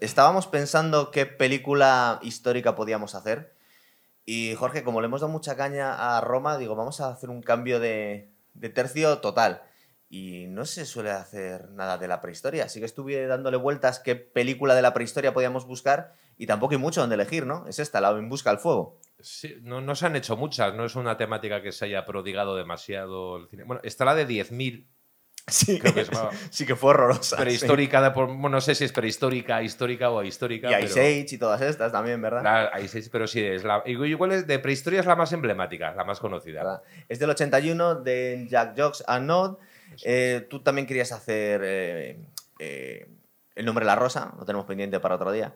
Estábamos pensando qué película histórica podíamos hacer. Y Jorge, como le hemos dado mucha caña a Roma, digo, vamos a hacer un cambio de, tercio total. Y no se suele hacer nada de la prehistoria. Así que estuve dándole vueltas qué película de la prehistoria podíamos buscar y tampoco hay mucho donde elegir, ¿no? Es esta, la En Busca al Fuego. Sí, no, no se han hecho muchas, no es una temática que se haya prodigado demasiado el cine. Bueno, está la de 10.000, Sí, Creo que es sí que fue horrorosa. prehistórica, por- bueno, no sé si es prehistórica, histórica o sí. histórica. Y pero- Ice Age y todas estas también, ¿verdad? La- hay seis, pero sí, es la, igual es de prehistoria es la más emblemática, la más conocida. ¿verdad? Es del 81 de Jack Jocks and Nod. Eh, tú también querías hacer eh, eh, El nombre de la rosa, lo tenemos pendiente para otro día.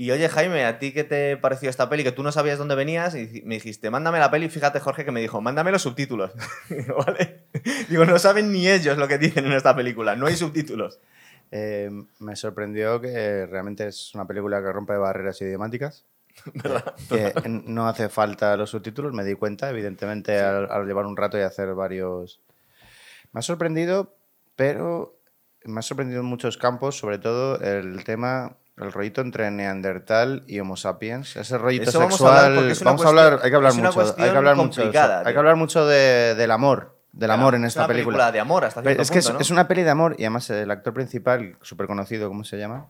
Y oye, Jaime, ¿a ti qué te pareció esta peli? Que tú no sabías dónde venías y me dijiste, mándame la peli. Fíjate, Jorge, que me dijo, mándame los subtítulos. Digo, ¿Vale? Digo, no saben ni ellos lo que dicen en esta película, no hay subtítulos. Eh, me sorprendió que realmente es una película que rompe barreras idiomáticas. Que no hace falta los subtítulos, me di cuenta, evidentemente, al, al llevar un rato y hacer varios. Me ha sorprendido, pero me ha sorprendido en muchos campos, sobre todo el tema, el rollito entre Neandertal y Homo sapiens. Ese rollito Eso vamos a sexual. hablar vamos a hablar, hay que hablar mucho. Hay que hablar mucho. de eso. complicada, Hay que hablar mucho de- del amor. Del amor en Es esta una película. de amor hasta cierto es que punto, es, ¿no? es una peli de amor y además el actor principal, súper conocido, ¿cómo se llama?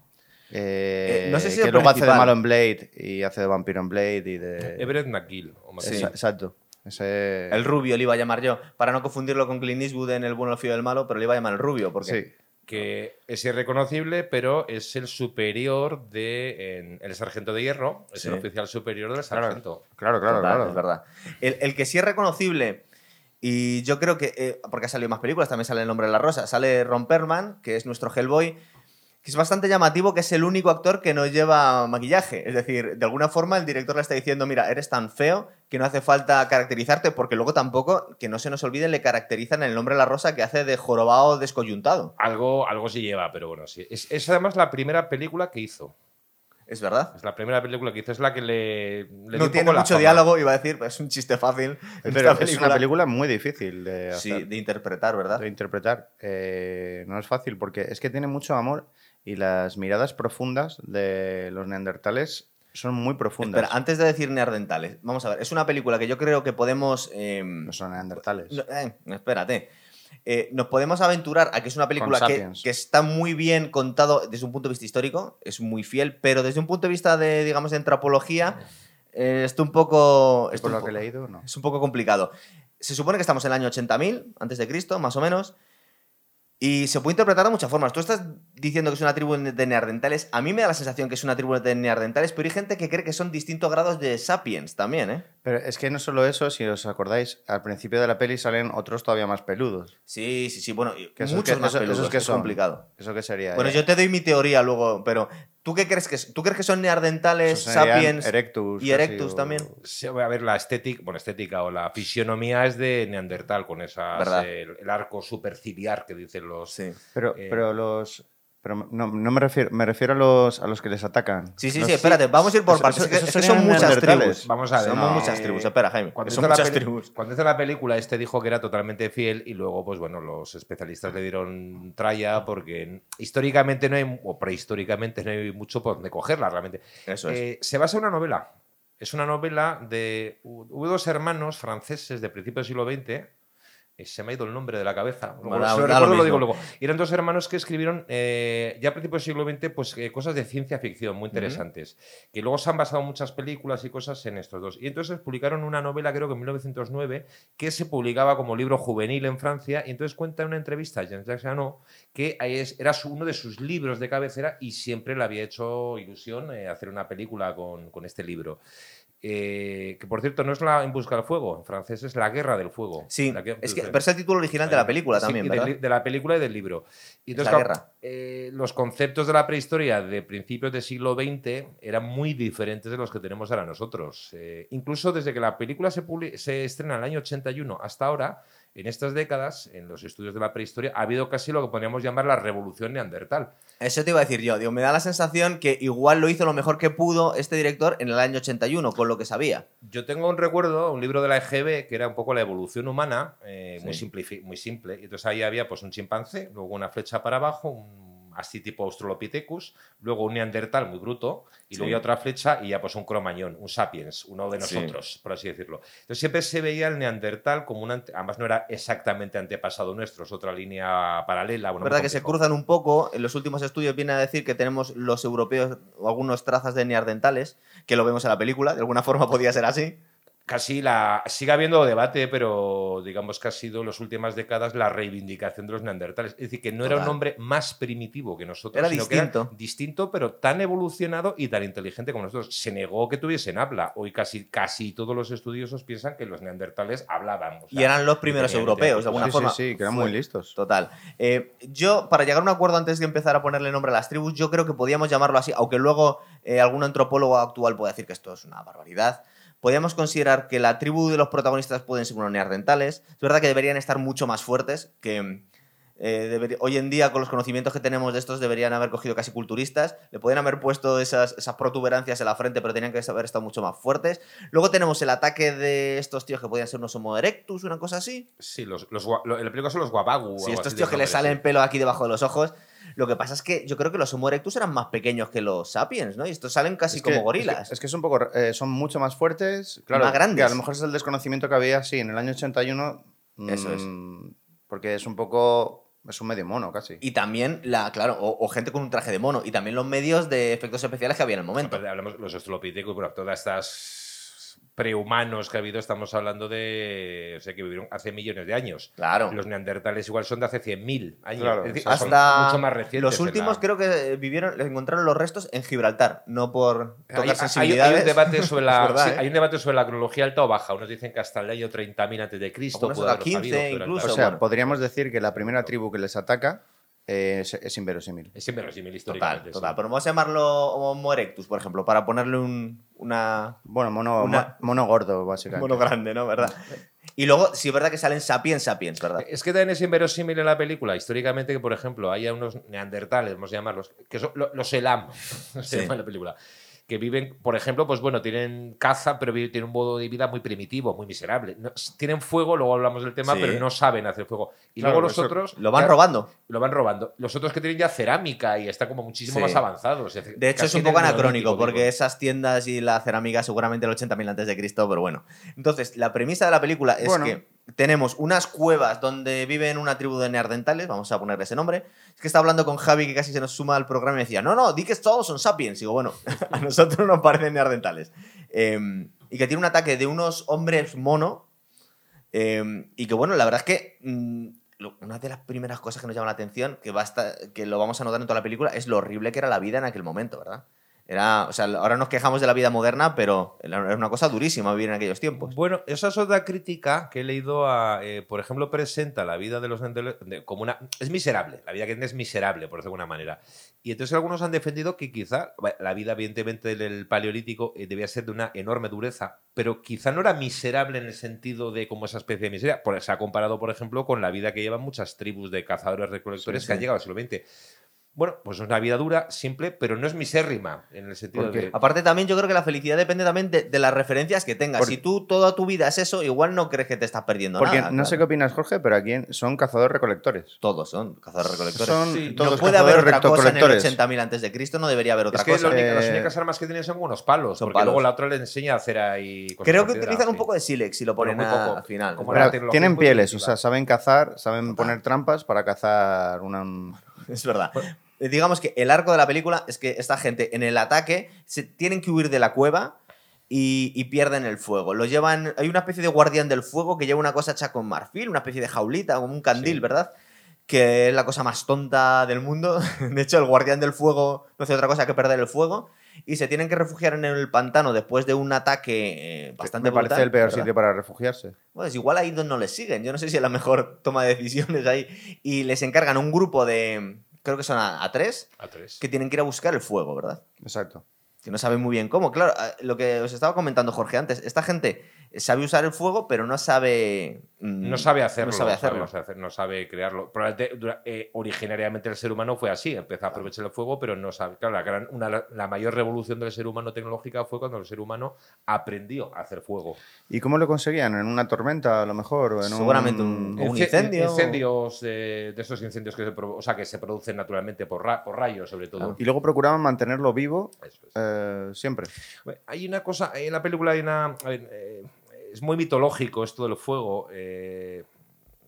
Eh, Eh, no sé si que el luego hace de malo en Blade y hace de vampiro en Blade y de... Everett McGill. Esa- Exacto. Ese... El rubio le iba a llamar yo, para no confundirlo con Clint Eastwood en El bueno, el feo y el malo, pero le iba a llamar el rubio, porque Sí. Que es irreconocible, pero es el superior de en- el sargento de hierro, es Sí. el oficial superior del sargento. claro, claro. Total, claro. Es verdad. El, el que sí es reconocible, y yo creo que, eh, porque ha salido más películas, también sale El nombre de la rosa, sale Ron Perlman, que es nuestro Hellboy, que es bastante llamativo que es el único actor que no lleva maquillaje. Es decir, de alguna forma el director le está diciendo, mira, eres tan feo que no hace falta caracterizarte, porque luego tampoco, que no se nos olvide, le caracterizan El nombre de la rosa que hace de jorobado descoyuntado. Algo, algo sí lleva, pero bueno, sí. Es, es además la primera película que hizo. Es verdad. Es la primera película que hizo, es la que le, le dio No un tiene mucho diálogo, iba a decir, pero es un chiste fácil. Pero es una película muy difícil de hacer, Sí, de interpretar, ¿verdad? de interpretar. Eh, no es fácil porque es que tiene mucho amor y las miradas profundas de los neandertales son muy profundas. Espera, antes de decir neandertales, vamos a ver, es una película que yo creo que podemos... eh, No son neandertales. eh, espérate. Eh, nos podemos aventurar a que es una película que, está muy bien contado desde un punto de vista histórico, es muy fiel, pero desde un punto de vista de, digamos, de antropología, está un poco... está Por un lo que he poco- leído, no. Es un poco complicado. Se supone que estamos en el año 80.000, antes de Cristo, más o menos. Y se puede interpretar de muchas formas. Tú estás diciendo que es una tribu de neandertales. A mí me da la sensación que es una tribu de neandertales, pero hay gente que cree que son distintos grados de sapiens también, ¿eh? Pero es que no solo eso, si os acordáis, al principio de la peli salen otros todavía más peludos. Sí, sí, sí. Bueno, Que muchos que- más eso- peludos, que es complicado. ¿Eso qué sería? Bueno, Eh, yo te doy mi teoría luego, pero ¿tú qué crees que es? ¿Tú crees que son serían sapiens Erectus. y erectus o- también? Sí, a ver, la estética, bueno, estética o la fisionomía es de Neandertal, con esas, eh, el, el arco superciliar que dicen los... Sí. Pero, Eh, pero los. Pero no, no me refiero, me refiero a los, a los que les atacan. Sí, sí, Los- sí, espérate, vamos a ir por partes. eso- son muchas tribus. Vamos a ver, Somos no, muchas eh, tribus. Espera, Jaime. Cuando Son hizo, la muchas peli- tribus. cuando hizo la película, este dijo que era totalmente fiel y luego, pues bueno, los especialistas le dieron tralla porque históricamente no hay, o prehistóricamente no hay mucho por donde cogerla realmente. Eso es. Eh, se basa en una novela. Es una novela de. Hubo dos hermanos franceses de principios del siglo XX. Eh, Se me ha ido el nombre de la cabeza. Luego, si lo da recuerdo, lo lo digo luego. Y eran dos hermanos que escribieron eh, ya a principios del siglo XX pues, eh, cosas de ciencia ficción muy interesantes. Que luego se han basado muchas películas y cosas en estos dos. Y entonces publicaron una novela, creo que en 1909, que se publicaba como libro juvenil en Francia. Y entonces cuenta en una entrevista a Jean-Jacques Janot que era uno de sus libros de cabecera y siempre le había hecho ilusión eh, hacer una película con, con este libro. Eh, que por cierto no es la En Busca del Fuego, en francés es La Guerra del Fuego. Sí, La es que, pero es el título original de la película también, ¿verdad? de la película y del libro. Y entonces, la guerra. eh, los conceptos de la prehistoria de principios del siglo XX eran muy diferentes de los que tenemos ahora nosotros. Eh, incluso desde que la película se, se estrena en el año 81 hasta ahora, en estas décadas, en los estudios de la prehistoria, ha habido casi lo que podríamos llamar la revolución neandertal. Eso te iba a decir yo. Digo, me da la sensación que igual lo hizo lo mejor que pudo este director en el año 81, con lo que sabía. Yo tengo un recuerdo, un libro de la EGB, que era un poco la evolución humana, eh, muy, Sí. simplifi- muy simple. Y entonces ahí había pues un chimpancé, luego una flecha para abajo, un así tipo Australopithecus, luego un Neandertal muy bruto, y Sí. luego ya otra flecha y ya pues un cromañón, un sapiens, uno de Sí. nosotros, por así decirlo. Entonces siempre se veía el Neandertal como un, además no era exactamente antepasado nuestro, es otra línea paralela. Bueno, verdad que se cruzan un poco. En los últimos estudios viene a decir que tenemos los europeos o algunos trazas de neandertales, que lo vemos en la película. De alguna forma podía ser así. Casi la. Sigue habiendo debate, pero digamos que ha sido en las últimas décadas la reivindicación de los neandertales. Es decir, que no era un hombre más primitivo que nosotros, Era sino distinto. que era distinto, pero tan evolucionado y tan inteligente como nosotros. Se negó que tuviesen habla. Hoy casi, casi todos los estudiosos piensan que los neandertales hablaban. o sea, Y eran los primeros europeos, de alguna sí, forma. sí, sí, que eran muy listos. Total. Eh, yo, para llegar a un acuerdo antes de empezar a ponerle nombre a las tribus, yo creo que podíamos llamarlo así, aunque luego eh, algún antropólogo actual pueda decir que esto es una barbaridad. Podríamos considerar que la tribu de los protagonistas pueden ser unos neandertales. Es verdad que deberían estar mucho más fuertes, que eh, hoy en día con los conocimientos que tenemos de estos deberían haber cogido casi culturistas. Le podrían haber puesto esas, esas protuberancias en la frente, pero tenían que haber estado mucho más fuertes. Luego tenemos el ataque de estos tíos que podían ser unos Homo erectus, una cosa así. Sí, los, los, gua- lo- en la película son los guabagu. o Sí, estos tíos que le salen pelo aquí debajo de los ojos. Lo que pasa es que yo creo que los Homo erectus eran más pequeños que los sapiens, ¿no? Y estos salen casi Es que- como gorilas. Es que, es que es un poco, eh, son mucho más fuertes. Claro, más grandes. que a lo mejor es el desconocimiento que había, sí, en el año 81. Eso es. mm, Porque es un poco. Es un medio mono casi. Y también, la, claro, o, o gente con un traje de mono. Y también los medios de efectos especiales que había en el momento. Hablamos los Australopithecus, bueno, todas estas prehumanos que ha habido, estamos hablando de. O sea, que vivieron hace millones de años. Claro. Los neandertales igual son de hace 100.000 años. Claro, es decir, exacto. son Hasta mucho más recientes. los últimos la- creo que vivieron, les encontraron los restos en Gibraltar, no por Hay, tocar hay- hay sensibilidades. un debate sobre la, Es verdad, sí, ¿eh? hay un debate sobre la cronología alta o baja. Unos dicen que hasta el año 30.000 antes de Cristo Algunos puede hasta haberlo 15 sabido, pero incluso. o sea, bueno. podríamos decir que la primera tribu que les ataca eh, es, es inverosímil. Es inverosímil Total, históricamente. total. sí. Pero vamos a llamarlo Homo erectus, por ejemplo, para ponerle un, una, Bueno, mono, Una- mo- mono gordo, básicamente. mono grande, ¿no? ¿Verdad? Y luego, sí es verdad que salen sapiens, sapiens, ¿verdad? Es que también es inverosímil en la película, históricamente, que por ejemplo haya unos neandertales, vamos a llamarlos, que son lo- los Elam, se Sí. llama en la película, que viven, por ejemplo, pues bueno, tienen caza, pero tienen un modo de vida muy primitivo, muy miserable. No- tienen fuego, luego hablamos del tema, Sí. pero no saben hacer fuego. Y Claro, luego los otros... Lo van ya- robando. Lo van robando. Los otros que tienen ya cerámica y están como muchísimo Sí. más avanzados. De hecho, es un poco anacrónico, porque digo. esas tiendas y la cerámica seguramente el 80.000 antes de Cristo, pero bueno. Entonces, la premisa de la película es Bueno. que tenemos unas cuevas donde viven una tribu de neandertales, vamos a ponerle ese nombre. Es que estaba hablando con Javi, que casi se nos suma al programa, y me decía, no, no, di que todos son sapiens. Y digo, bueno, a nosotros nos parecen neandertales. Eh, y que tiene un ataque de unos hombres mono, eh, y que bueno, la verdad es que mm, una de las primeras cosas que nos llama la atención, que, basta, que lo vamos a notar en toda la película, es lo horrible que era la vida en aquel momento, ¿verdad? Era, o sea, ahora nos quejamos de la vida moderna, pero era una cosa durísima vivir en aquellos tiempos. Bueno, esa es otra crítica que he leído a, eh, por ejemplo, presenta la vida de los de- como una... Es miserable, la vida que tiene es miserable, por decirlo de alguna manera. Y entonces algunos han defendido que quizá la vida, evidentemente, del paleolítico eh, debía ser de una enorme dureza, pero quizá no era miserable en el sentido de como esa especie de miseria. Por, se ha comparado, por ejemplo, con la vida que llevan muchas tribus de cazadores recolectores Sí, que han sí. llegado al siglo XX. Bueno, pues es una vida dura, simple, pero no es misérrima en el sentido Porque de... Aparte también yo creo que la felicidad depende también de, de las referencias que tengas. Porque- si tú toda tu vida es eso, igual no crees que te estás perdiendo Porque nada. no sé qué opinas, Jorge, pero aquí son cazadores recolectores. Todos son cazadores recolectores. Son Sí, todos no puede haber otra cosa en el recolectores. 80.000 antes de Cristo, no debería haber otra Es que cosa. la única- las Eh, únicas armas que tienen son unos palos, son porque palos. luego la otra le enseña a hacer ahí Creo que utilizan un sí. poco de sílex y lo ponen muy a- poco. al final. Como Pero tienen pieles, o sea, saben cazar, saben poner trampas para cazar una... Es verdad. Digamos que el arco de la película es que esta gente en el ataque se tienen que huir de la cueva y, y pierden el fuego. Lo llevan. Hay una especie de guardián del fuego que lleva una cosa hecha con marfil, una especie de jaulita, como un candil, Sí. ¿verdad? Que es la cosa más tonta del mundo. De hecho, el guardián del fuego no hace otra cosa que perder el fuego. Y se tienen que refugiar en el pantano después de un ataque eh, bastante Me parece el peor ¿verdad? sitio para refugiarse. Pues igual ahí no les siguen. Yo no sé si es la mejor toma de decisiones ahí. Y les encargan un grupo de. Creo que son a, a tres. A tres. Que tienen que ir a buscar el fuego, ¿verdad? Exacto. Que no saben muy bien cómo. Claro, ah, lo que os estaba comentando Jorge antes, esta gente sabe usar el fuego, pero no sabe. mm, no sabe hacerlo. No sabe hacerlo. No sabe, hacer, no sabe crearlo. Probablemente eh, originariamente el ser humano fue así, empezó a aprovechar el fuego, pero no sabe. Claro, la, gran, una, la mayor revolución del ser humano tecnológica fue cuando el ser humano aprendió a hacer fuego. ¿Y cómo lo conseguían? ¿En una tormenta, a lo mejor? ¿O en Seguramente un, un Ince- incendio. Incendios eh, de esos incendios que se, o sea, que se producen naturalmente por, ra- por rayos, sobre todo. Y luego procuraban mantenerlo vivo Eso es. eh, siempre. Bueno, Hay una cosa, en la película hay una... a ver, eh, es muy mitológico esto del fuego. eh,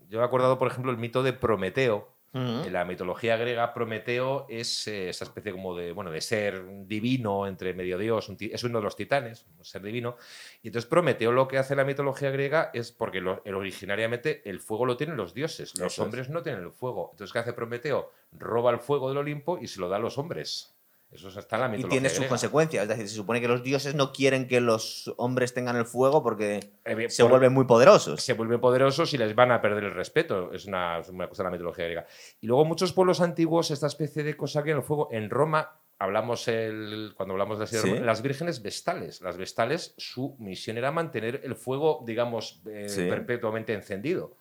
yo he acordado, por ejemplo, el mito de Prometeo. En la mitología griega, Prometeo es eh, esa especie como de, bueno, de ser divino entre medio dios, un es uno de los titanes, un ser divino. Y entonces Prometeo lo que hace en la mitología griega es porque lo- originariamente el fuego lo tienen los dioses, los Eso es. hombres no tienen el fuego. Entonces, ¿qué hace Prometeo? Roba el fuego del Olimpo y se lo da a los hombres. Eso está en la Y mitología tiene sus consecuencias. Es decir, se supone que los dioses no quieren que los hombres tengan el fuego porque Eh, se por- vuelven muy poderosos. se vuelven poderosos y les van a perder el respeto. Es una, es una cosa de la mitología griega. Y luego muchos pueblos antiguos, esta especie de cosa que en el fuego, en Roma, hablamos el, cuando hablamos de Sí. Las vírgenes vestales. Las vestales, su misión era mantener el fuego, digamos, eh, Sí. perpetuamente encendido.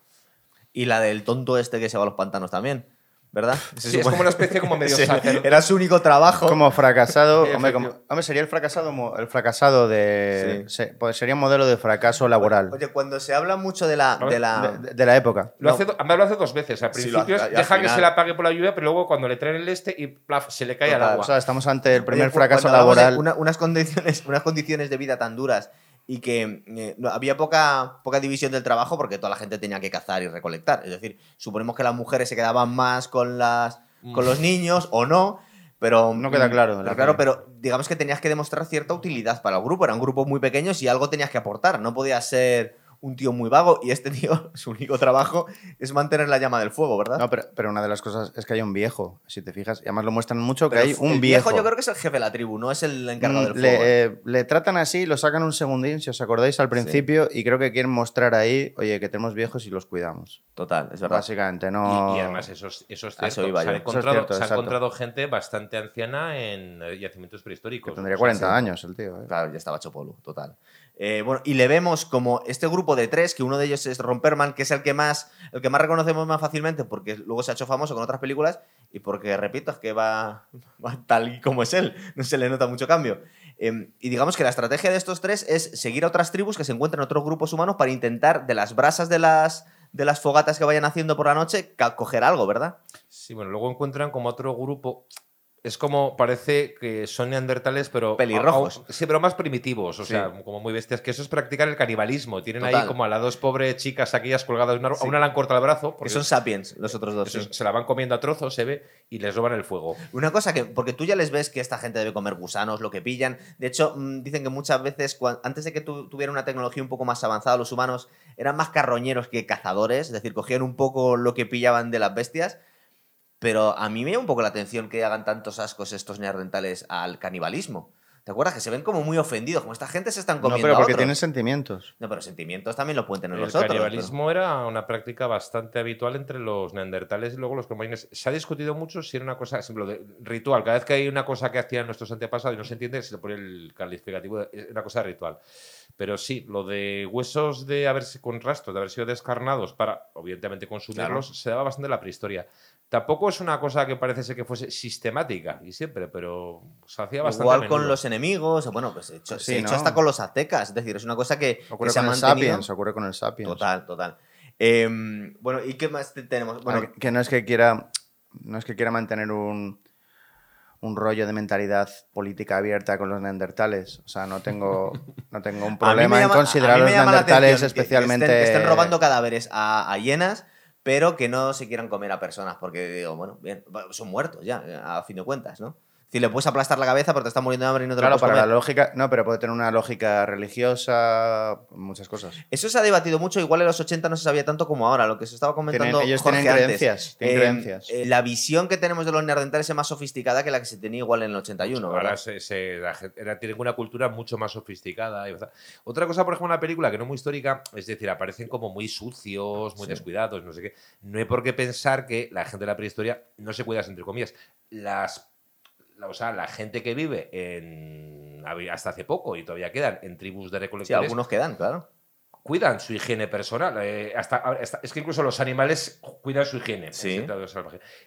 Y la del tonto este que se va a los pantanos también, ¿verdad? Sí, es como una especie como medio Sí. Era su único trabajo. Como fracasado. Sí, hombre, como- hombre, sería el fracasado, el fracasado de. Sí. se- pues sería un modelo de fracaso laboral Oye, cuando se habla mucho de la. De la... de, de la época. Lo No. hace, además lo hace dos veces. Al Sí, principio hace- al deja que se la apague por la lluvia, pero luego cuando le traen el este y plaf, se le cae al Total, agua. O sea, estamos ante el primer Oye, fracaso laboral. una- unas, condiciones, unas condiciones de vida tan duras y que eh, no- había poca, poca división del trabajo porque toda la gente tenía que cazar y recolectar. Es decir, suponemos que las mujeres se quedaban más con, las, con los niños o no. Pero No queda claro, Pero la claro, pero digamos que tenías que demostrar cierta utilidad para el grupo. Eran grupos muy pequeños y algo tenías que aportar. No podías ser un tío muy vago y este tío, su único trabajo es mantener la llama del fuego, ¿verdad? No, pero, pero una de las cosas es que hay un viejo, si te fijas. Y además lo muestran mucho que hay el un viejo. viejo. yo creo que es el jefe de la tribu, no es el encargado del Mm, fuego. ¿eh? le, eh, le tratan así, lo sacan un segundín, si os acordáis, al principio, y creo que quieren mostrar ahí, oye, que tenemos viejos y los cuidamos. Total, es verdad. Básicamente, no. Y, y además eso es, eso es A eso cierto. iba se, han yo. Eso es encontrado, cierto, se ha encontrado gente bastante anciana en yacimientos prehistóricos. Que tendría O sea, 40 sí. años el tío. ¿eh? Claro, ya estaba hecho total. Eh, bueno, y le vemos como este grupo de tres, que uno de ellos es Romperman, que es el que más, el que más reconocemos más fácilmente, porque luego se ha hecho famoso con otras películas, y porque, repito, es que va, tal y como es él, no se le nota mucho cambio. Eh, y digamos que la estrategia de estos tres es seguir a otras tribus que se encuentran en otros grupos humanos para intentar, de las brasas de las, de las fogatas que vayan haciendo por la noche, coger algo, ¿verdad? Sí, bueno, luego encuentran como otro grupo. Es como, parece que son neandertales, pero. Pelirrojos. a- a- sí, pero más primitivos, o Sí. sea, como muy bestias. Que eso es practicar el canibalismo. Tienen Total. ahí como a las dos pobres chicas, aquellas colgadas de un árbol. Sí. A una le han cortado el brazo. Que son sapiens, los otros dos. sí. se la van comiendo a trozos, se ve, y les roban el fuego. Una cosa que, porque tú ya les ves que esta gente debe comer gusanos, lo que pillan. De hecho, mm, dicen que muchas veces, antes de que tu- tuviera una tecnología un poco más avanzada, los humanos eran más carroñeros que cazadores, es decir, cogían un poco lo que pillaban de las bestias. Pero a mí me llama un poco la atención que hagan tantos ascos estos neandertales al canibalismo. ¿Te acuerdas? Que se ven como muy ofendidos, como esta gente se están No, comiendo pero a porque otros. tienen sentimientos. No, pero sentimientos también los pueden tener El los otros. pero- canibalismo era una práctica bastante habitual entre los neandertales y luego los cromañones. Se ha discutido mucho si era una cosa, ejemplo, de ritual. Cada vez que hay una cosa que hacían nuestros antepasados y no se entiende, se le pone el calificativo de es una cosa ritual. Pero sí, lo de huesos de haberse con rastros, de haber sido descarnados para, obviamente, consumirlos, se daba bastante en la prehistoria. Tampoco es una cosa que parece ser que fuese sistemática y siempre, pero se hacía bastante. Igual con menudo. los enemigos, o bueno, pues se ha hecho, Sí, se ha hecho ¿no? hasta con los aztecas. Es decir, es una cosa que, que se ha el mantenido. Sapiens, ocurre con el Sapiens. Total, total. Em, bueno, ¿y qué más te- tenemos? Bueno, que, que no es que quiera no es que quiera mantener un, un rollo de mentalidad política abierta con los neandertales. O sea, no tengo, no tengo un problema en considerar a los neandertales atención que- que especialmente... estén, estén robando cadáveres a, a hienas, pero que no se quieran comer a personas, porque digo, bueno, bien, son muertos ya, a fin de cuentas, ¿no? Si le puedes aplastar la cabeza, pero te está muriendo de hambre y no te Claro, lo puedes para la lógica... No, pero puede tener una lógica religiosa, muchas cosas. Eso se ha debatido mucho, igual en los 80 no se sabía tanto como ahora, lo que se estaba comentando Tienen- ellos Jorge tienen antes. creencias, tienen Eh, creencias. eh, la visión que tenemos de los neandertales es más sofisticada que la que se tenía igual en el 81, Ahora ¿verdad? se, se- la gente- era- tienen una cultura mucho más sofisticada. y Otra cosa, por ejemplo, en la película que no es muy histórica, es decir, aparecen como muy sucios, muy Sí. descuidados, no sé qué. No hay por qué pensar que la gente de la prehistoria no se cuida, entre comillas. Las, la- o sea, la gente que vive en hasta hace poco y todavía quedan en tribus de Sí, recolectores algunos quedan, claro. cuidan su higiene personal. eh, hasta, hasta- es que incluso los animales cuidan su higiene. en Sí.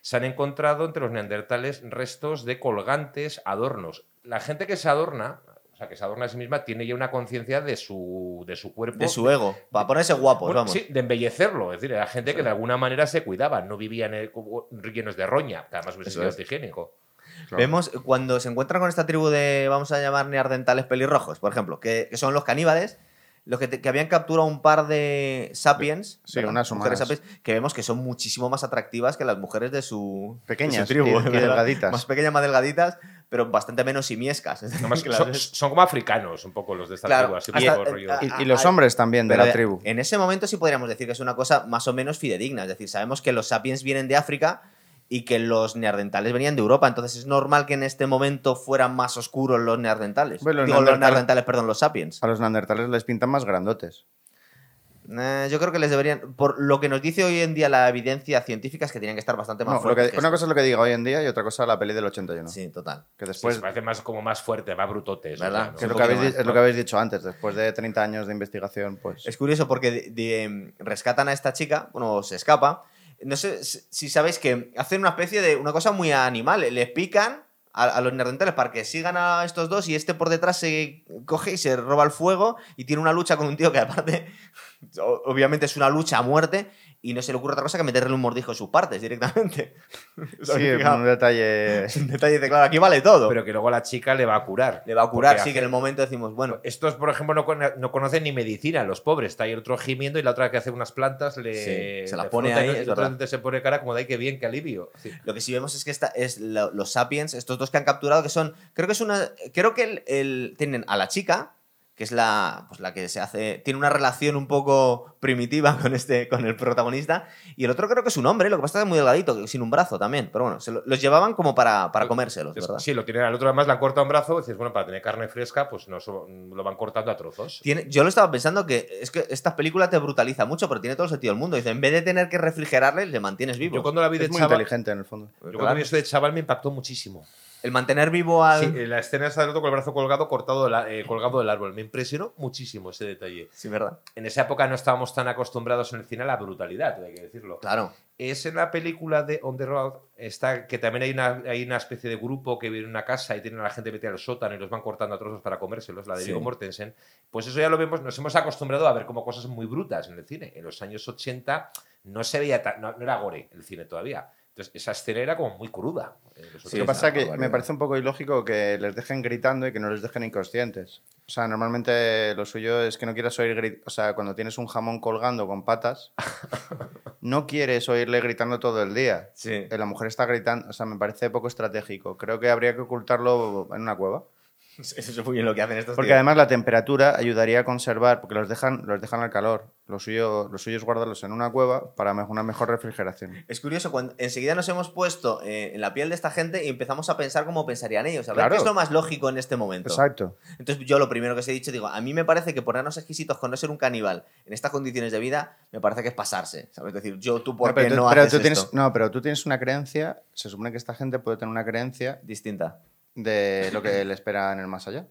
Se han encontrado entre los neandertales restos de colgantes, adornos. La gente que se adorna, o sea, que se adorna a sí misma, tiene ya una conciencia de su, de su cuerpo. De su ego. Para ponerse guapos, Bueno, vamos. sí, de embellecerlo. Es decir, era gente que de alguna manera se cuidaba, no vivían eh, llenos de roña, que además hubiese sido es. higiénico. Claro. Vemos cuando se encuentran con esta tribu de, vamos a llamar neardentales pelirrojos, por ejemplo, que, que son los caníbales, los que, te- que habían capturado un par de sapiens, Sí, ¿verdad? unas mujeres sapiens, que vemos que son muchísimo más atractivas que las mujeres de su, Pequeñas de su tribu, y- y ¿verdad? delgaditas. Más pequeñas, más delgaditas, pero bastante menos simiescas. Además, Que las son, como africanos un poco los de esta Claro, tribu, así hasta- poco rollo- Y, y los hombres también de Pero la tribu. En ese momento sí podríamos decir que es una cosa más o menos fidedigna. Es decir, sabemos que los sapiens vienen de África y que los neandertales venían de Europa. Entonces es normal que en este momento fueran más oscuros los neandertales. Bueno, los Digo, los neandertales- perdón, los sapiens. A los neandertales les pintan más grandotes. Eh, yo creo que les deberían. Por lo que nos dice hoy en día la evidencia científica es que tienen que estar bastante más No, fuertes. que- una cosa es lo que diga hoy en día y otra cosa la peli del 81. Sí, total. Que Sí, después, se parece más como más fuerte, más brutotes. ¿Verdad? es, lo que habéis, poquito di- más, es lo que habéis dicho antes, después de 30 años de investigación, pues... Es curioso porque de- de, rescatan a esta chica, bueno, se escapa. No sé si sabéis que hacen una especie de una cosa muy animal. Les pican a, los neandertales para que sigan a estos dos y este por detrás se coge y se roba el fuego y tiene una lucha con un tío que aparte obviamente es una lucha a muerte y no se le ocurre otra cosa que meterle un mordisco en sus partes directamente. Sí, un detalle... Un detalle de claro, aquí vale todo. Pero que luego la chica le va a curar. le va a curar, sí, que en hace- el momento decimos, bueno, Estos, por ejemplo, no, no conocen ni medicina, los pobres. Está ahí otro gimiendo y la otra que hace unas plantas le. Sí, se las le pone y ahí, el es otro verdad. se pone cara como de ay, qué bien, qué alivio. Sí. Lo que sí vemos es que esta es lo- los sapiens, estos dos que han capturado, que son. Creo que es una. Creo que el, el- tienen a la chica, que es la, pues la que se hace. Tiene una relación un poco primitiva con este, con el protagonista. Y el otro creo que es un hombre, lo que pasa es que es muy delgadito, sin un brazo también. Pero bueno, se lo- los llevaban como para, para comérselos, ¿verdad? Sí, lo tienen al otro, además le han cortado un brazo. Dices, bueno, para tener carne fresca, pues no lo van cortando a trozos. Tiene, yo lo estaba pensando que es que esta película te brutaliza mucho, pero tiene todo el sentido del mundo. Dice, en vez de tener que refrigerarle, le mantienes vivo. Yo cuando la vi de muy chaval, inteligente en el fondo. yo Claro. cuando vi esto de chaval me impactó muchísimo. El mantener vivo al. Sí, la escena está del otro con el brazo colgado, cortado, la- eh, colgado del árbol. Me impresionó muchísimo ese detalle. Sí, ¿verdad? En esa época no estábamos tan acostumbrados en el cine a la brutalidad, hay que decirlo. Claro. Es en la película de On the Road, está, que también hay una, hay una especie de grupo que vive en una casa y tienen a la gente metida al sótano y los van cortando a trozos para comérselos, la de Sí. Viggo Mortensen. Pues eso ya lo vemos, nos hemos acostumbrado a ver como cosas muy brutas en el cine. En los años 80 no se veía, tan- no, no era gore el cine todavía. Entonces esa escena era como muy cruda. Sí, Lo que 80. pasa es que me parece un poco ilógico que les dejen gritando y que no les dejen inconscientes. O sea, normalmente lo suyo es que no quieras oír grit- O sea, cuando tienes un jamón colgando con patas, no quieres oírle gritando todo el día. Sí. Eh, La mujer está gritando, o sea, me parece poco estratégico. Creo que habría que ocultarlo en una cueva. Eso es muy bien lo que hacen estos Porque tíos. además la temperatura ayudaría a conservar, porque los dejan, los dejan al calor. Lo suyo, lo suyo es guardarlos en una cueva para una mejor refrigeración. Es curioso, cuando enseguida nos hemos puesto eh, en la piel de esta gente y empezamos a pensar cómo pensarían ellos, a ver Claro. qué es lo más lógico en este momento. Exacto. Entonces yo lo primero que os he dicho, digo, a mí me parece que ponernos exquisitos con no ser un caníbal en estas condiciones de vida, me parece que es pasarse. ¿sabes? Es decir, yo, tú, ¿por No, qué tú, no haces tú tienes, esto? no, pero tú tienes una creencia, se supone que esta gente puede tener una creencia Distinta. De lo que le espera en el más allá.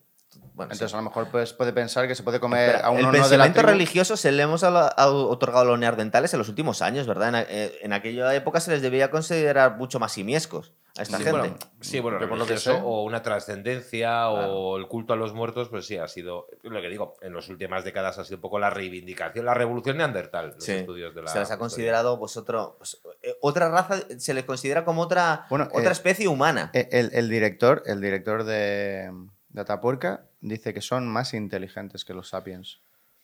Bueno, Entonces sí. a lo mejor pues, puede pensar que se puede comer Espera, a uno el no de la religioso se le hemos otorgado a los neandertales en los últimos años, ¿verdad? En, eh, en aquella época se les debía considerar mucho más simiescos a esta Sí, gente. bueno, sí, bueno, Yo por lo que religioso, sé. o una trascendencia Claro. o el culto a los muertos, pues sí, ha sido, lo que digo, en las últimas décadas ha sido un poco la reivindicación, la revolución neandertal, los Sí. estudios de la se les ha historia. considerado pues otro pues, eh, otra raza se les considera como otra Bueno, otra eh, especie humana Eh, El, el director, el director de, de Atapuerca dice que son más inteligentes que los sapiens.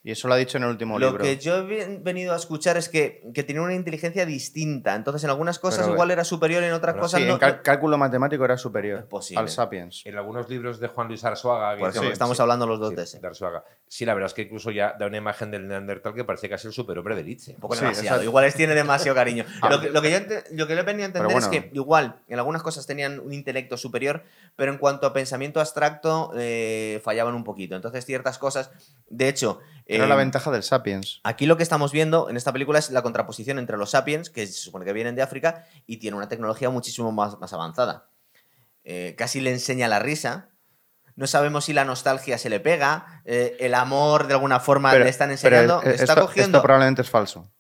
Y eso lo ha dicho en el último lo libro. que yo he venido a escuchar es que, que tienen una inteligencia distinta entonces en algunas cosas Pero, igual era superior en otras cosas Sí, no, en cálculo matemático era superior Es posible. al sapiens. En algunos libros de Juan Luis Arzuaga, por ejemplo sí, estamos sí, hablando los dos sí, de ese de Arzuaga. Sí, la verdad es que incluso ya da una imagen del neandertal que parece casi el superhombre de Nietzsche. un poco Sí, demasiado igual les tiene demasiado cariño Ah. lo, que, lo que yo lo que he venido a entender es que igual en algunas cosas tenían un intelecto superior pero en cuanto a pensamiento abstracto eh, fallaban un poquito entonces ciertas cosas de hecho Era eh, la ventaja del sapiens. Aquí lo que estamos viendo en esta película es la contraposición entre los sapiens, que se supone que vienen de África, y tienen una tecnología muchísimo más, más avanzada. eh, casi le enseña la risa. No sabemos si la nostalgia se le pega, eh, el amor de alguna forma Pero- le están enseñando. esto- está esto- cogiendo. Esto probablemente es falso.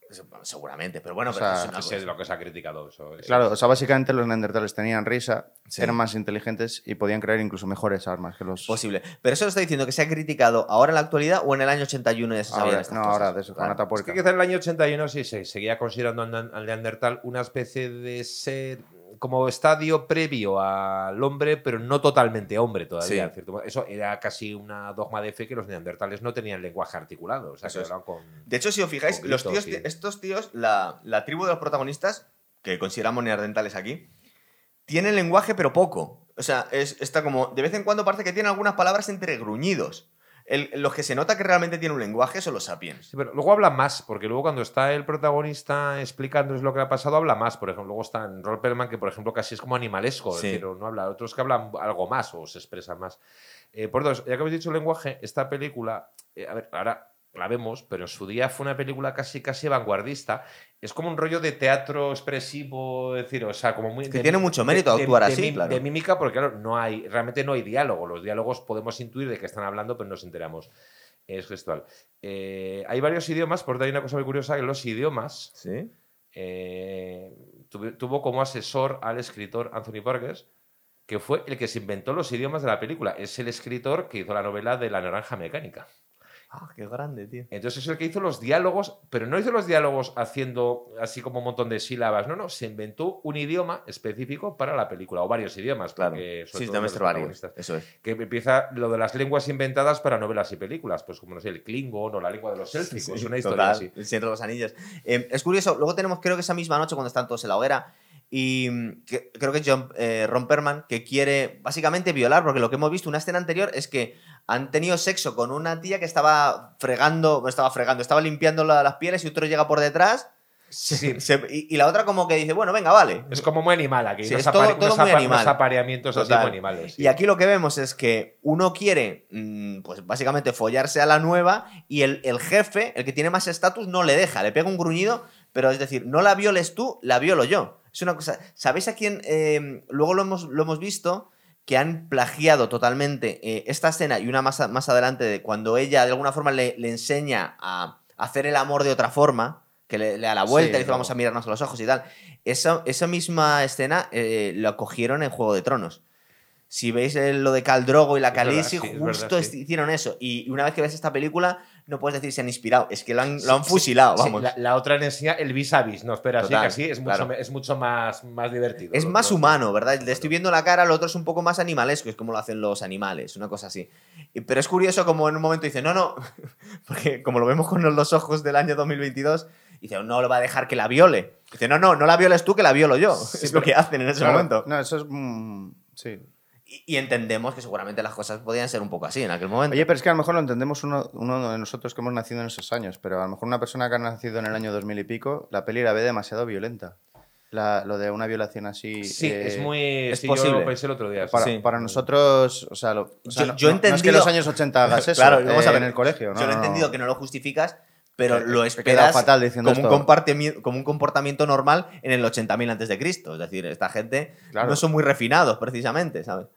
Seguramente, pero bueno, O pero sea, es sé cosa. de lo que se ha criticado eso. eso Claro, es- o sea, básicamente los neandertales tenían risa, Sí. eran más inteligentes y podían crear incluso mejores armas que los... Posible. Pero eso lo está diciendo que se ha criticado ahora en la actualidad o en el año 81 ya se Ahora, estas no, cosas. ahora de eso, con Claro. una Es que quizá en el año 81 sí se seguía considerando al al Neandertal una especie de ser como estadio previo al hombre, pero no totalmente hombre todavía. Sí. en cierto modo. Eso era casi una dogma de fe que los neandertales no tenían lenguaje articulado. O sea, que con... De hecho, si os fijáis, los tíos, estos tíos, la, la tribu de los protagonistas, que consideramos neandertales aquí, tienen lenguaje pero poco. O sea, es, está como, de vez en cuando parece que tienen algunas palabras entre gruñidos. El- los que se nota que realmente tienen un lenguaje son los sapiens. Sí, pero luego habla más, porque luego cuando está el protagonista explicándoles lo que ha pasado, habla más. Por ejemplo, luego está en Roll Perlman, que por ejemplo casi es como animalesco, es Sí. decir, no habla. Otros que hablan algo más o se expresan más. Eh, por dos, ya que habéis dicho lenguaje, esta película, eh, a ver, ahora la vemos, pero en su día fue una película casi casi vanguardista. Es como un rollo de teatro expresivo, es decir, o sea, como muy... Que de- tiene mucho mérito de- actuar de así, claro. De mímica, porque claro, no hay, realmente no hay diálogo. Los diálogos podemos intuir de qué están hablando, pero no nos enteramos. Es gestual. Eh, hay varios idiomas, por hay una cosa muy curiosa, que los idiomas ¿Sí? eh, tuve- tuvo como asesor al escritor Anthony Burgess, que fue el que se inventó los idiomas de la película. Es el escritor que hizo la novela de La Naranja Mecánica. Ah, qué grande, tío. Entonces es el que hizo los diálogos, pero no hizo los diálogos haciendo así como un montón de sílabas. No, no, se inventó un idioma específico para la película, o varios idiomas. Claro. porque, Sí, varios. Eso es. que empieza lo de las lenguas inventadas para novelas y películas, pues como no sé, el Klingon o la lengua de los élficos, Sí, una historia total, así. El Señor de los Anillos. Eh, es curioso, luego tenemos, creo que esa misma noche, cuando están todos en la hoguera, y mm, que- creo que es John eh, Ron Perlman, que quiere básicamente violar, porque lo que hemos visto, una escena anterior, es que han tenido sexo con una tía que estaba fregando, no estaba fregando, estaba limpiando la- las pieles y otro llega por detrás. Sí. se- y, y la otra como que dice, bueno, venga, vale. Es como muy animal aquí, Sí, unos, es todo- apare- todo unos muy apa- animal. unos apareamientos así Total. muy animales. sí. Y aquí lo que vemos es que uno quiere, mm, pues básicamente follarse a la nueva y el, el jefe, el que tiene más estatus, no le deja, le pega un gruñido, pero es decir, no la violes tú, la violo yo. Es una cosa. ¿Sabéis a quién? eh, luego lo hemos, lo hemos visto que han plagiado totalmente eh, esta escena y una más, a- más adelante de cuando ella de alguna forma le, le enseña a hacer el amor de otra forma, que le, le da la vuelta Sí, y dice vamos a mirarnos a los ojos y tal. Esa, esa misma escena eh, la cogieron en Juego de Tronos. Si veis el- lo de Khal Drogo y la Khaleesi, sí, justo verdad, est- sí. hicieron eso. Y una vez que ves esta película, no puedes decir se han inspirado. Es que lo han, lo han sí, fusilado, sí, vamos. la, la otra le enseña el vis a vis, no, espera, sí, Total, que así es mucho, claro. es mucho más, más divertido. Es Lo- más lo- humano, ¿verdad? Le estoy viendo la cara, el otro es un poco más animalesco, es como lo hacen los animales, una cosa así. Y- Pero es curioso como en un momento dice, no, no, porque como lo vemos con los ojos del año 2022, dice, no lo va a dejar que la viole. Dice, no, no, no la violes tú, que la violo yo. es lo que hacen en ese Claro, momento. No, eso es... mm, sí. Y, entendemos que seguramente las cosas podían ser un poco así en aquel momento. Oye, pero es que a lo mejor lo entendemos uno, uno de nosotros que hemos nacido en esos años, pero a lo mejor una persona que ha nacido en el año 2000 y pico, la peli la ve demasiado violenta. La- lo de una violación así... Sí, eh, es muy. es sí, Yo posible. lo pensé el otro día. Para, Sí. para nosotros, o sea, lo- o sea, Yo- yo no- no es que entendido- en los años 80 hagas eso Claro, vamos a eh, ver. en el colegio. No, Yo lo he entendido que no lo justificas, pero lo esperas fatal diciendo como, un como un comportamiento normal en el 80.000 antes de Cristo. Es decir, esta gente Claro. no son muy refinados, precisamente, ¿sabes?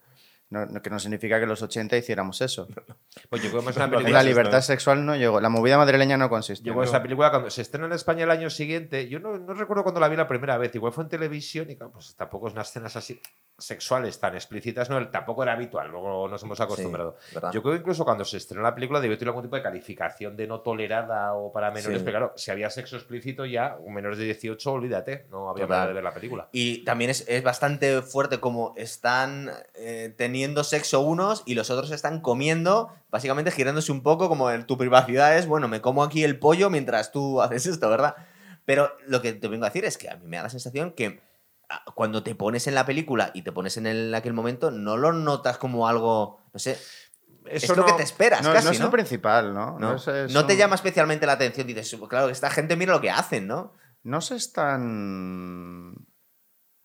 No- no- que no significa que en los 80 hiciéramos eso. Pues yo una. En la esto, libertad ¿eh? sexual no llegó. La movida madrileña no consiste. Yo esa película, cuando se estrena en España el año siguiente, yo no, no recuerdo cuando la vi la primera vez, igual fue en televisión y claro, pues tampoco es unas escenas así sexuales tan explícitas, no, tampoco era habitual, luego nos hemos acostumbrado. Yo creo que incluso cuando se estrenó la película debió tener algún tipo de calificación de no tolerada o para menores, Sí. pero claro, si había sexo explícito ya, menores de 18, olvídate, no había Total. manera de ver la película. Y también es, es bastante fuerte como están eh, teniendo sexo unos y los otros están comiendo, básicamente girándose un poco como en tu privacidad es, bueno, me como aquí el pollo mientras tú haces esto, ¿verdad? Pero lo que te vengo a decir es que a mí me da la sensación que cuando te pones en la película y te pones en el- aquel momento, no lo notas como algo, no sé, es lo que te esperas no, casi, no es ¿no? el principal, ¿no? No, es- es No te llama especialmente la atención, dices, claro, esta gente mira lo que hacen, ¿no? No se están.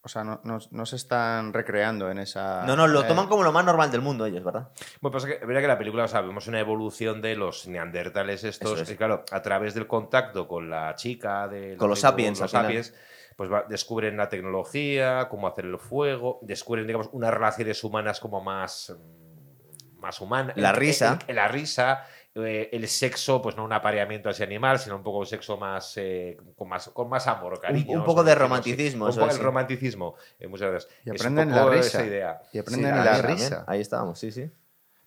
O sea, no, no- no se están recreando en esa. No, no, lo eh, toman como lo más normal del mundo ellos, ¿verdad? Bueno, pues es que, la película, o sea, vemos una evolución de los neandertales estos, es. y claro, a través del contacto con la chica, de Con los sapiens, los al final. Pues va- descubren la tecnología, cómo hacer el fuego, descubren, digamos, unas relaciones humanas como más, mm, más humanas. La risa. la risa. eh, el sexo, pues no un apareamiento así animal, sino un poco un sexo más, eh, con más con más amor, cariño. un poco a de romanticismo, Un poco el romanticismo. eh, muchas gracias. Y Es un aprenden poco la esa risa. idea. Y aprenden Sí, la risa. también. Ahí estábamos, sí, sí.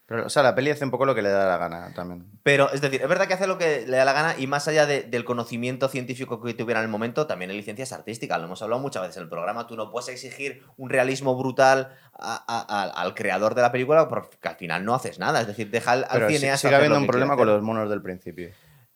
Pero, o sea, la peli hace un poco lo que le da la gana también. Pero, es decir, es verdad que hace lo que le da la gana y más allá de- del conocimiento científico que tuviera en el momento, también hay licencias artísticas. Lo hemos hablado muchas veces en el programa. Tú no puedes exigir un realismo brutal a- a- a- al creador de la película porque al final no haces nada. Es decir, deja al, al Pero sí- cineasta sigue habiendo un problema con los monos del principio.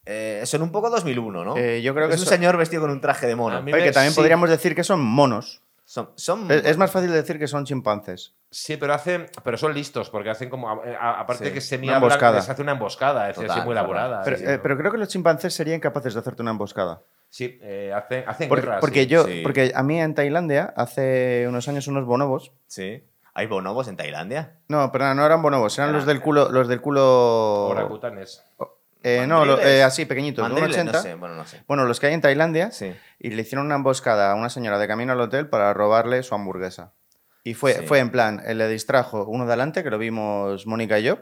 Eh, son un poco 2001, ¿no? Eh, yo creo que es un so- señor vestido con un traje de mono. Oye, me- que también sí. podríamos decir que son monos. Son, son- Es, es más fácil decir que son chimpancés. Sí, pero hacen, pero son listos, porque hacen como, a- a- aparte Sí, de que se mira emboscada. les hace una emboscada, es decir, Total, así muy elaborada. Pero, sí, eh, creo que los chimpancés serían capaces de hacerte una emboscada. Sí, eh, hacen, hacen Porque, guerras, porque sí. yo, porque a mí en Tailandia, hace unos años, unos bonobos. Sí. ¿Hay bonobos en Tailandia? No, perdón, no eran bonobos, eran los del culo, los del culo. Orangutanes. Eh, no, lo- eh, así, pequeñitos, de Mandriles, 1,80. no sé, bueno, no sé. Bueno, los que hay en Tailandia. Sí. Y le hicieron una emboscada a una señora de camino al hotel para robarle su hamburguesa. Y fue, Sí. fue en plan, eh, le distrajo uno de adelante, que lo vimos Mónica y yo,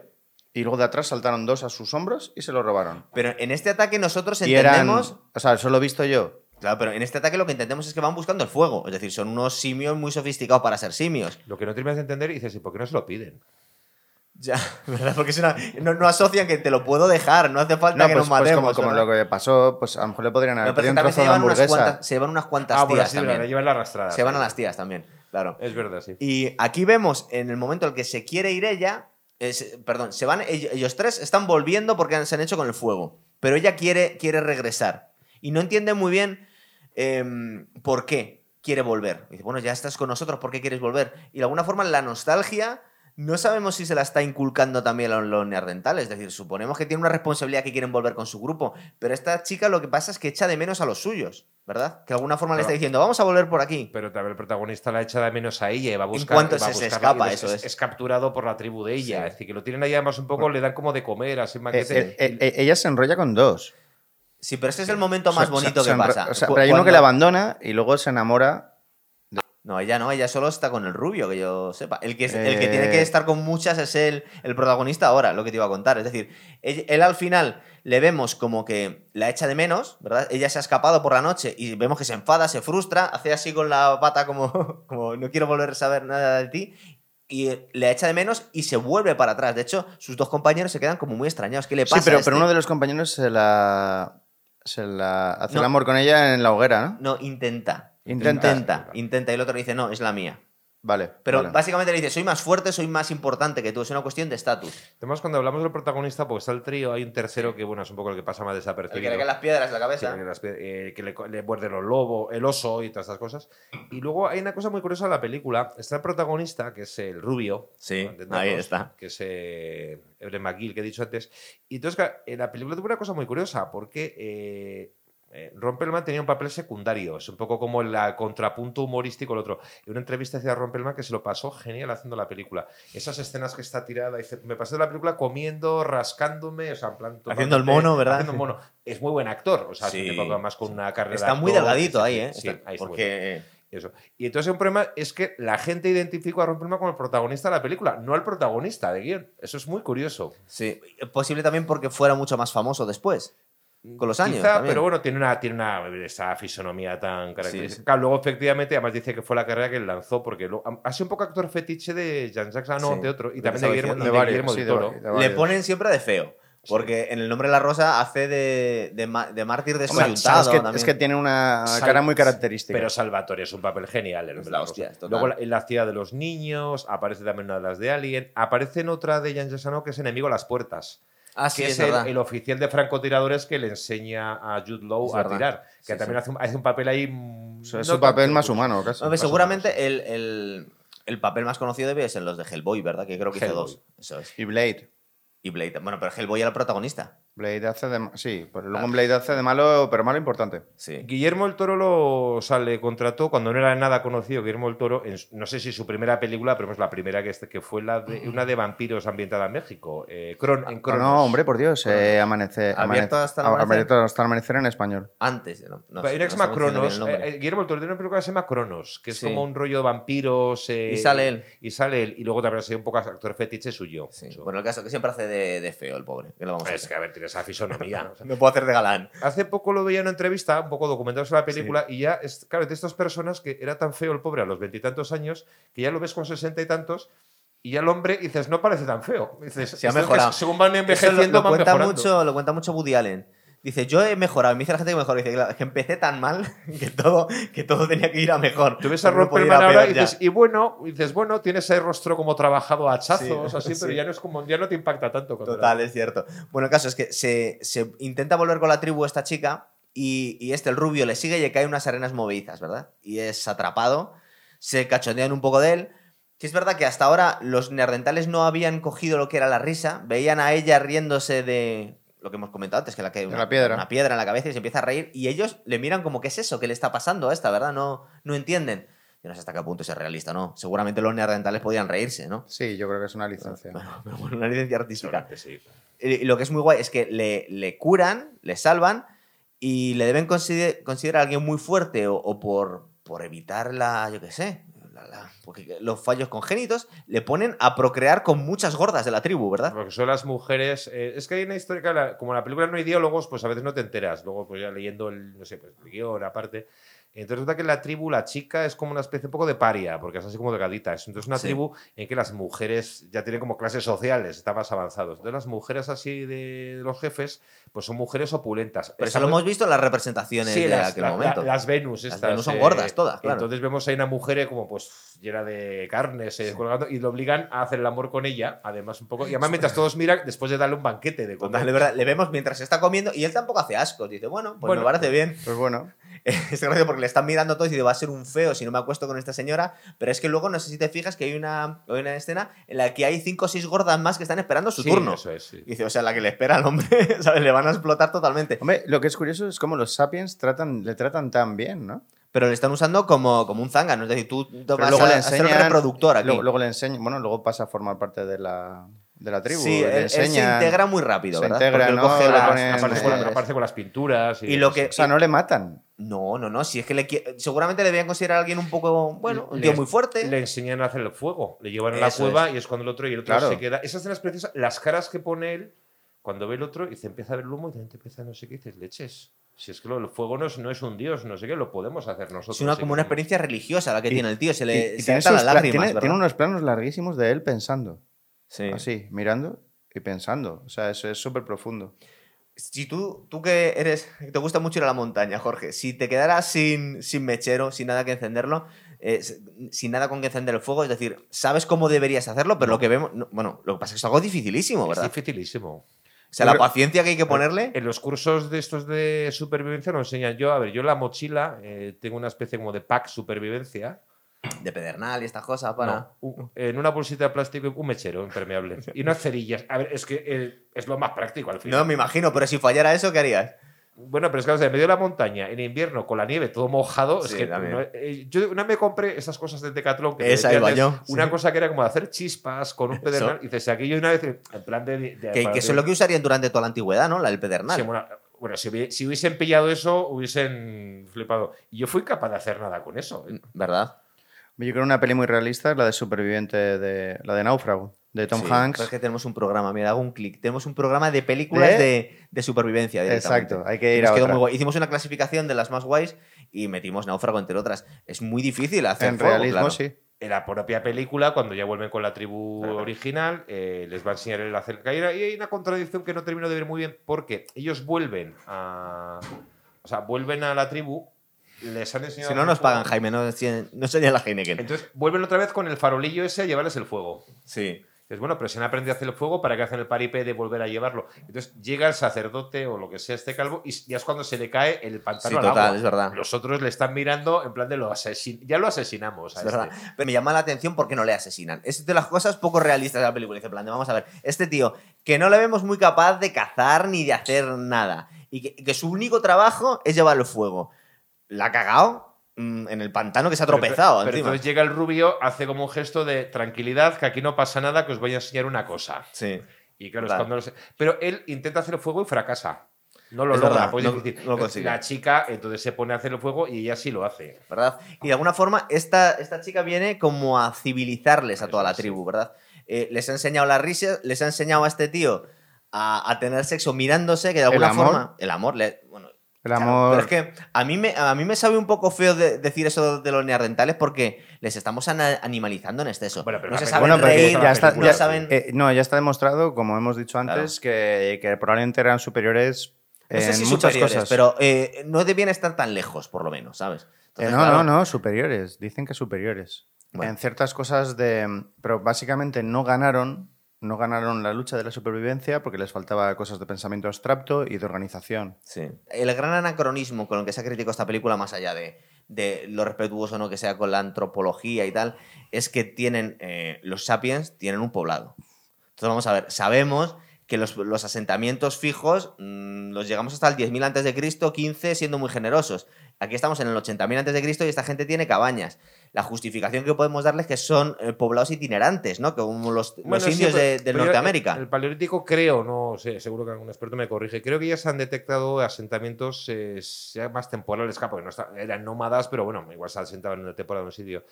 y luego de atrás saltaron dos a sus hombros y se lo robaron. Pero en este ataque nosotros Y eran, entendemos... o sea, eso lo he visto yo. Claro, pero en este ataque lo que entendemos es que van buscando el fuego. Es decir, son unos simios muy sofisticados para ser simios. Lo que no terminas de entender y dices, ¿y por qué no se lo piden? Ya, ¿verdad? Porque es una- no, no asocian que te lo puedo dejar, no hace falta No, que pues, nos pues matemos. como, como ¿verdad? lo que pasó, pues a lo mejor le podrían haber No, pero pedido un también se trozo de llevan, unas cuantas, se llevan unas cuantas Ah, bueno, tías sí, también. llevan la arrastrada. Se van a las tías también, claro. Es verdad, sí. Y aquí vemos en el momento en el que se quiere ir ella, es- perdón, se van ellos, ellos tres están volviendo porque se han hecho con el fuego, pero ella quiere, quiere regresar y no entiende muy bien em, por qué quiere volver. Dice, bueno, ya estás con nosotros, ¿por qué quieres volver? Y de alguna forma la nostalgia no sabemos si se la está inculcando también a los neandertales, es decir, suponemos que tiene una responsabilidad que quieren volver con su grupo, pero esta chica lo que pasa es que echa de menos a los suyos, ¿verdad? Que de alguna forma le está diciendo, vamos a volver por aquí. Pero también el protagonista la echa de menos a ella y va a buscar. cuanto va a se- escapa, eso es. Es capturado por la tribu de ella. Sí. Es decir, que lo tienen ahí además un poco, le dan como de comer, así Eh, maquete. eh, eh, eh, ella se enrolla con dos. Sí, pero ese es el momento más O sea, bonito se- que pasa. o sea, pero hay uno que la abandona y luego se enamora. No, ella no, ella solo está con el rubio, que yo sepa. El que, es- el que Eh. tiene que estar con muchas es el, el protagonista ahora, lo que te iba a contar. Es decir, él, él al final le vemos como que la echa de menos, ¿verdad? Ella se ha escapado por la noche y vemos que se enfada, se frustra, hace así con la pata como, como no quiero volver a saber nada de ti. Y le echa de menos y se vuelve para atrás. De hecho, sus dos compañeros se quedan como muy extrañados. ¿Qué le pasa? Sí, pero, a este? pero uno de los compañeros se la. Se la hace No. el amor con ella en la hoguera, ¿no? No, intenta. Intenta. Intenta, intenta. Y el otro le dice, no, es la mía. Vale. Pero vale. básicamente le dice, soy más fuerte, soy más importante que tú. Es una cuestión de estatus. Además, cuando hablamos del protagonista, pues está el trío, hay un tercero que, bueno, es un poco el que pasa más El desapercibido. que le caen las piedras en la cabeza. que, las pie- eh, que le, le muerde los lobos, el oso y todas estas cosas. Y luego hay una cosa muy curiosa en la película. Está el protagonista, que es el rubio. Sí, ahí está. Que es eh, Evelyn McGill, que he dicho antes. Y entonces, en la película tuvo una cosa muy curiosa, porque eh, eh, Ron Perlman tenía un papel secundario. Es un poco como el contrapunto humorístico el otro. En una entrevista decía Ron Perlman que se lo pasó genial haciendo la película. Esas escenas que está tirada, dice, me pasé la película comiendo, rascándome, o sea, en plan... Haciendo el mono, ¿verdad? Haciendo el mono. Es muy buen actor, o sea, Sí. tipo más con una carrera... Está muy actor, delgadito ahí, ¿eh? sí, Está- ahí está porque Eso. Y entonces un problema es que la gente identificó a Ron Perlman como el protagonista de la película, no al protagonista de guion. Eso es muy curioso. sí, posible también porque fuera mucho más famoso después. Con los años. Quizá, también. pero bueno, tiene una, tiene una esa fisonomía tan característica. Sí, sí. Claro, Luego, efectivamente, además dice que fue la carrera que él lanzó, porque lo- ha sido un poco actor fetiche de Jean Jacques Ano, Sí, de otro, y también de Guillermo, De de varios, Guillermo sí, del de Toro. de Le ponen siempre de feo. Porque en el nombre de la rosa hace de, de, de mártir descoyuntado. es, que, es que tiene una Sal- cara muy característica. Pero Salvatore es un papel genial. hombre la hostia. Luego en la ciudad de los niños, aparece también una de las de Alien, aparece en otra de Jean Jacques Ano que es Enemigo a las Puertas. Ah, sí, que es es el, oficial de francotiradores que le enseña a Jude Law Es a verdad. tirar. Que Sí, también sí. Hace, un, hace un papel ahí. O sea, es no su papel más humano, casi. Seguramente el, el- el papel más conocido debe ser los de Hellboy, ¿verdad? Que creo que hizo Hellboy. dos. Eso es. humano. Y Blade. Y Blade. Bueno, pero Hellboy era el protagonista. Blade hace de... Sí, pero luego en Blade hace de malo, pero malo importante. Sí. Guillermo el Toro lo sale contrató cuando no era nada conocido. Guillermo el Toro, en, no sé si su primera película, pero es la primera que, este, que fue la de, una de vampiros ambientada en México. Eh, Cron- en No, Cronos. no, hombre, por Dios, eh, amanece, Abierto amanece- hasta el a- amanecer. abierto hasta el amanecer en español. Antes. No, no, Hay una que no se llama sé cómo tiene Cronos. eh, eh, Guillermo el Toro tiene una película que se llama Cronos, que es Sí. como un rollo de vampiros. eh, Y sale él. Y sale él. Y luego también ha sido un poco actor fetiche suyo. Sí. Bueno, el caso es que siempre hace de, de feo el pobre. ¿Qué le vamos a es que, a ver, tiene esa fisonomía. o sea, No puedo hacer de galán. Hace poco lo veía en una entrevista, un poco documentado sobre la película, y ya, es, claro, de estas personas que era tan feo el pobre a los veintitantos años, que ya lo ves con sesenta y tantos, y ya el hombre, dices, no parece tan feo. Dices, Se ha mejorado. según van Eso envejeciendo, lo, lo cuenta mejorando. mucho, lo cuenta mucho Woody Allen. Dice, yo he mejorado. Me dice la gente que mejor. Dice, claro, es que empecé tan mal que todo, que todo tenía que ir a mejor. Tú ves a Ron Perlman ahora y dices, y bueno, y dices, bueno, tiene ese rostro como trabajado a hachazos, Sí, así, pero sí. ya no es como, ya no te impacta tanto. Total, es cierto. Bueno, el caso es que se, se intenta volver con la tribu esta chica y, y este, el rubio, le sigue y le caen unas arenas movedizas, ¿verdad? Y es atrapado, se cachondean un poco de él. Que es verdad que hasta ahora los neandertales no habían cogido lo que era la risa, veían a ella riéndose de lo que hemos comentado antes, que la cae una, la piedra. una piedra en la cabeza y se empieza a reír y ellos le miran como, ¿qué es eso? ¿Qué le está pasando a esta, verdad? No, no entienden. Yo no sé hasta qué punto es realista, ¿no? Seguramente los neandertales podían reírse, ¿no? Sí, yo creo que es una licencia. Bueno, una licencia artística. Sí. Y lo que es muy guay es que le, le curan, le salvan y le deben consider- considerar a alguien muy fuerte o, o por, por evitar la, yo qué sé, porque los fallos congénitos, le ponen a procrear con muchas gordas de la tribu, ¿verdad? Porque son las mujeres. eh, es que hay una historia como en la película no hay diálogos, pues a veces no te enteras. Luego, pues ya leyendo el, no sé, pues, el guion aparte. Entonces resulta que en la tribu la chica es como una especie un poco de paria, porque es así como delgadita. Es entonces una Sí. tribu en que las mujeres ya tienen como clases sociales, están más avanzados. Entonces las mujeres así de, los jefes, pues son mujeres opulentas. Pero eso lo hemos visto en las representaciones Sí, de las, aquel la- momento. la- las Venus Las estas. Venus son gordas todas, claro. Entonces vemos ahí una mujer eh, como pues llena de carnes eh, colgando y lo obligan a hacer el amor con ella, además un poco. Y además mientras todos miran, después de darle un banquete de comer. Total, de verdad, le vemos mientras se está comiendo y él tampoco hace asco. Dice, bueno, pues Bueno. me parece bien. Pues bueno, Es gracioso porque le están mirando todos y dice, va a ser un feo si no me acuesto con esta señora. Pero es que luego, no sé si te fijas, que hay una, hay una escena en la que hay cinco o seis gordas más que están esperando su Sí, turno. Eso es, sí. Y Dice, o sea, la que le espera al hombre, ¿sabes? Le van a explotar totalmente. hombre, lo que es curioso es cómo los sapiens tratan, le tratan tan bien, ¿no? Pero le están usando como, como un zángano. Es decir, tú vas luego a, le a ser enseñan, reproductor aquí. Luego, luego le enseñan, bueno, luego pasa a formar parte de la, de la tribu. sí, le él, él se enseñan- integra muy rápido, se ¿verdad? integra, Porque él ¿no? coge Le las- ponen- Aparece, con, la- aparece con las pinturas. Y, Y lo que- O sea, no le matan. No, no, no. Si es que le seguramente le debían considerar a alguien un poco, bueno, un Le- tío muy fuerte. Le enseñan a hacer el fuego. Le llevan a la Eso cueva es. y es cuando el otro y el otro Claro. se queda. Esas escenas preciosas, las caras que pone él cuando ve el otro y se empieza a ver el humo y también te empieza no sé qué y dices, leches. Si es que lo- el fuego no es, no es un dios, no sé qué, lo podemos hacer nosotros. Es una, como una experiencia religiosa la que Y- tiene el tío. Se Y- le y se tiene, saltan las sus pla- lágrimas, tiene- ¿verdad? tiene unos planos larguísimos de él pensando. Sí. Así, mirando y pensando. O sea, eso es súper profundo. Si tú, tú que eres, te gusta mucho ir a la montaña, Jorge, si te quedaras sin, sin mechero, sin nada que encenderlo, eh, sin nada con que encender el fuego, es decir, sabes cómo deberías hacerlo, pero lo que vemos, no, bueno, lo que pasa es que es algo dificilísimo, Es ¿verdad? dificilísimo. O sea, la paciencia que hay que ponerle. En los cursos de estos de supervivencia nos enseñan yo, a ver, yo la mochila eh, tengo una especie como de pack supervivencia. De pedernal y estas cosas para. No, en una bolsita de plástico un mechero impermeable y unas cerillas. A ver, es que eh, es lo más práctico al final. No, me imagino, pero si fallara eso, ¿qué harías? Bueno, pero es que o sea, en medio de la montaña, en invierno, con la nieve todo mojado, es que no- eh, yo una vez me compré esas cosas de Decathlon que Esa iba yo, una sí. cosa que era como hacer chispas con un pedernal y dices, aquí yo una vez en plan de, de- Que, que eso es lo que usarían durante toda la antigüedad, ¿no? La del pedernal. Sí, bueno, bueno, si, si hubiesen pillado eso, hubiesen flipado. Y yo fui capaz de hacer nada con eso. ¿eh? ¿Verdad? Yo creo que una peli muy realista es la de Superviviente, de, la de Náufrago, de Tom Sí, Hanks. es que tenemos un programa, mira, hago un clic. Tenemos un programa de películas ¿De? de, de supervivencia. Exacto, hay que ir Nos a quedó otra. muy guay. Hicimos una clasificación de las más guays y metimos Náufrago entre otras. Es muy difícil hacer En fuego, realismo, claro. sí. En la propia película, cuando ya vuelven con la tribu Claro. original, eh, les va a enseñar el hacer caída. Y hay una contradicción que no termino de ver muy bien, porque ellos vuelven a. O sea, vuelven a la tribu, les han enseñado. Si no nos pagan, Jaime, no, no sería la Heineken. Entonces vuelven otra vez con el farolillo ese a llevarles el fuego. Sí. Dices, bueno, pero si han aprendido a hacer el fuego, ¿para qué hacen el paripé de volver a llevarlo? Entonces llega el sacerdote o lo que sea este calvo y ya es cuando se le cae el pantano Sí, al total, agua. es verdad. Los otros le están mirando en plan de lo asesin ya lo asesinamos. a Es verdad. este. Pero me llama la atención porque no le asesinan. Es de las cosas poco realistas de la película. Dice, en plan, de, vamos a ver, este tío que no le vemos muy capaz de cazar ni de hacer nada. Y que, que su único trabajo es llevar el fuego. La ha cagado mm, en el pantano que se ha tropezado Pero, pero encima. entonces llega el rubio, hace como un gesto de tranquilidad, que aquí no pasa nada, que os voy a enseñar una cosa. Sí. Y claro, es cuando los- Pero él intenta hacer el fuego y fracasa. No lo Es logra. verdad, pues, no- es decir, no lo consigue. la chica entonces se pone a hacer el fuego y ella sí lo hace. ¿verdad? Y de alguna forma, esta, esta chica viene como a civilizarles a toda la tribu, ¿verdad? Eh, les ha enseñado la risa, les ha enseñado a este tío a, a tener sexo mirándose, que de alguna amor. forma. El amor, le- El claro, amor. pero es que a mí, me, a mí me sabe un poco feo de- decir eso de los neandertales porque les estamos animalizando en exceso. Bueno, pero no se saben Bueno, pero reír, ya está, no ya- saben... eh, no, ya está demostrado, como hemos dicho antes, que, que probablemente eran superiores no sé en si muchas superiores, cosas. pero eh, no debían estar tan lejos, por lo menos, ¿sabes? Eh, Entonces, no, claro, no, no, superiores. Dicen que superiores. Bueno. En ciertas cosas de... Pero básicamente no ganaron, no ganaron la lucha de la supervivencia porque les faltaba cosas de pensamiento abstracto y de organización. Sí. El gran anacronismo con el que se ha criticado esta película, más allá de, lo respetuoso no que sea con la antropología y tal, es que tienen, eh, los sapiens tienen un poblado. Entonces vamos a ver, sabemos que los, asentamientos fijos mm, los llegamos hasta el 10.000 antes de Cristo, 15 siendo muy generosos. Aquí estamos en el 80.000 antes de Cristo y esta gente tiene cabañas. La justificación que podemos darles es que son eh, poblados itinerantes, ¿no? Como los, los Bueno, sí, indios pero- de, de pero yo- Norteamérica. El, paleolítico creo, no sé, seguro que algún experto me corrige, creo que ya se han detectado asentamientos eh, más temporales, porque no está- eran nómadas, pero bueno, igual se asentaban en una temporada en un sitio.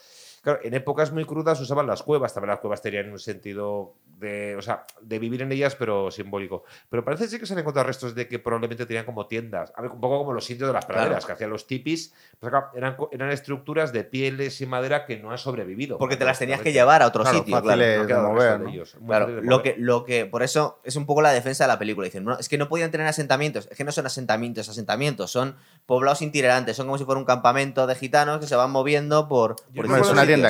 Claro, en épocas muy crudas usaban las cuevas, también las cuevas tenían un sentido de, o sea, de vivir en ellas, pero simbólico. Pero parece sí que se han encontrado restos de que probablemente tenían como tiendas, a ver, un poco como los indios de las Claro. praderas, que hacían los tipis, pues acá eran, eran estructuras de pieles y madera que no han sobrevivido. Porque te las tenías que llevar a otro Claro, sitio, claro. No de mover, lo mover. que, lo que, por eso es un poco la defensa de la película. Dicen, no, es que no podían tener asentamientos. Es que no son asentamientos, asentamientos. Son poblados itinerantes. Son como si fuera un campamento de gitanos que se van moviendo por. por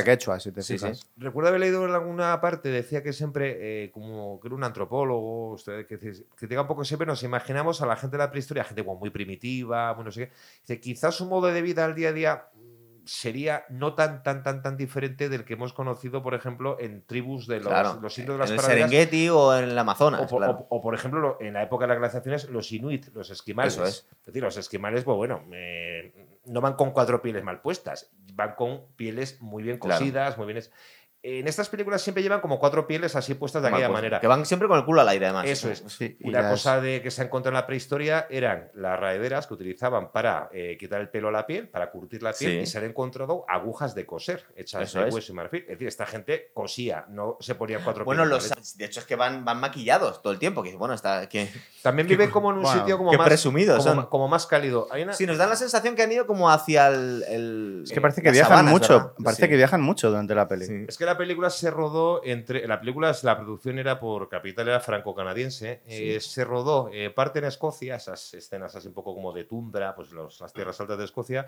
Quechua, si te Sí, fijas. sí. Recuerdo haber leído en alguna parte, decía que siempre, eh, como que era un antropólogo, usted, que, que diga un poco siempre nos imaginamos a la gente de la prehistoria, gente como muy primitiva, muy no sé qué. Dice, quizás su modo de vida al día a día mm, sería no tan, tan, tan, tan diferente del que hemos conocido, por ejemplo, en tribus de los, Claro. los indios de las en el. Serengeti o en el Amazonas. O por, claro. o- o, por ejemplo, lo- en la época de las glaciaciones, los inuit, los esquimales. Eso es. decir, los esquimales, pues bueno, eh, no van con cuatro pieles mal puestas, van con pieles muy bien Claro. cosidas, muy bien. En estas películas siempre llevan como cuatro pieles así puestas de aquella puesto. manera. Que van siempre con el culo al aire, además. Eso es. Sí, y Una cosa de que se ha encontrado en la prehistoria eran las raederas que utilizaban para eh, quitar el pelo a la piel, para curtir la piel, Sí. y se han encontrado agujas de coser hechas Eso de es. hueso y marfil. Es decir, esta gente cosía, no se ponían cuatro Bueno, pieles. los, ¿vale? de hecho es que van, van maquillados todo el tiempo. Que bueno, está. Que, También viven como en un bueno, sitio como más, presumidos como, son. ma- como más cálido. Hay una- sí, nos dan la sensación que han ido como hacia el. el- Es que parece que las viajan sabanas, mucho. ¿verdad? Parece Sí. que viajan mucho durante la peli. Sí. Es que la película se rodó entre. La película, la producción era por capital, era franco-canadiense. Sí. eh, se rodó eh, parte en Escocia, esas escenas así un poco como de tundra, pues los- las tierras altas de Escocia.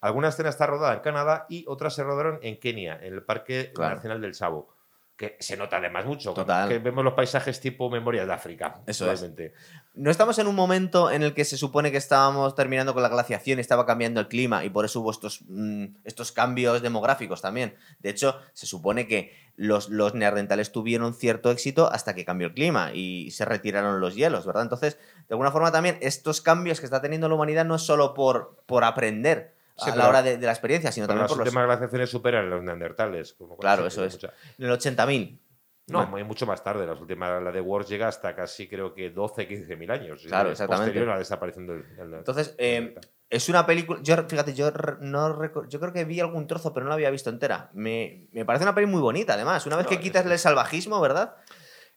Alguna escena está rodada en Canadá y otras se rodaron en Kenia, en el Parque Claro. Nacional del Sabo. Que se nota además mucho. Total. Que vemos los paisajes tipo Memorias de África. Eso es. totalmente. No estamos en un momento en el que se supone que estábamos terminando con la glaciación y estaba cambiando el clima y por eso hubo estos, mm, estos cambios demográficos también. De hecho, se supone que los, los neandertales tuvieron cierto éxito hasta que cambió el clima y se retiraron los hielos, ¿verdad? Entonces, de alguna forma también estos cambios que está teniendo la humanidad no es solo por, por aprender Sí, a la hora de, de la experiencia, sino Pero también las por los... últimas glaciaciones superan los neandertales. como Claro, eso es. mucha- En el 80.000. No, muy- mucho más tarde. Las últimas, la de Wars llega hasta casi creo que 12, 15 mil años. Claro, exactamente. Posterior a la desaparición del. del- Entonces, eh, es una película. Yo, fíjate, yo no yo creo que vi algún trozo, pero no la había visto entera. Me, me parece una peli muy bonita, además. Una vez No, que quitas el salvajismo, ¿verdad?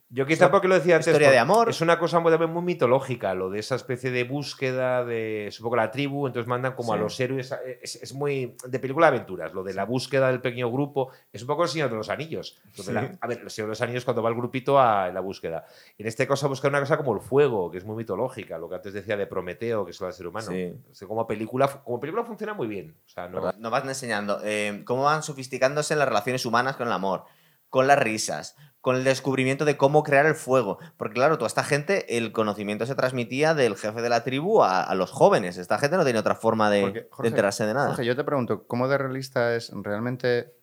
Yo quizá porque lo decía antes. historia de amor. Es una cosa muy, también muy mitológica, lo de esa especie de búsqueda de, supongo, la tribu, entonces mandan como a los héroes. a- Es, es muy de película de aventuras, lo de la búsqueda del pequeño grupo. Es un poco el Señor de los Anillos. La- a ver, el Señor de los Anillos cuando va el grupito a la búsqueda. En este caso, a buscar una cosa como el fuego, que es muy mitológica, lo que antes decía de Prometeo, que es lo del ser humano. Sí. O sea, como, película, como película funciona muy bien. O sea, no, Nos van enseñando eh, cómo van sofisticándose las relaciones humanas con el amor. con las risas, con el descubrimiento de cómo crear el fuego. Porque claro, toda esta gente, el conocimiento se transmitía del jefe de la tribu a, a los jóvenes. Esta gente no tenía otra forma de, Porque, de Jorge, enterarse de nada. Jorge, yo te pregunto, ¿cómo de realista es realmente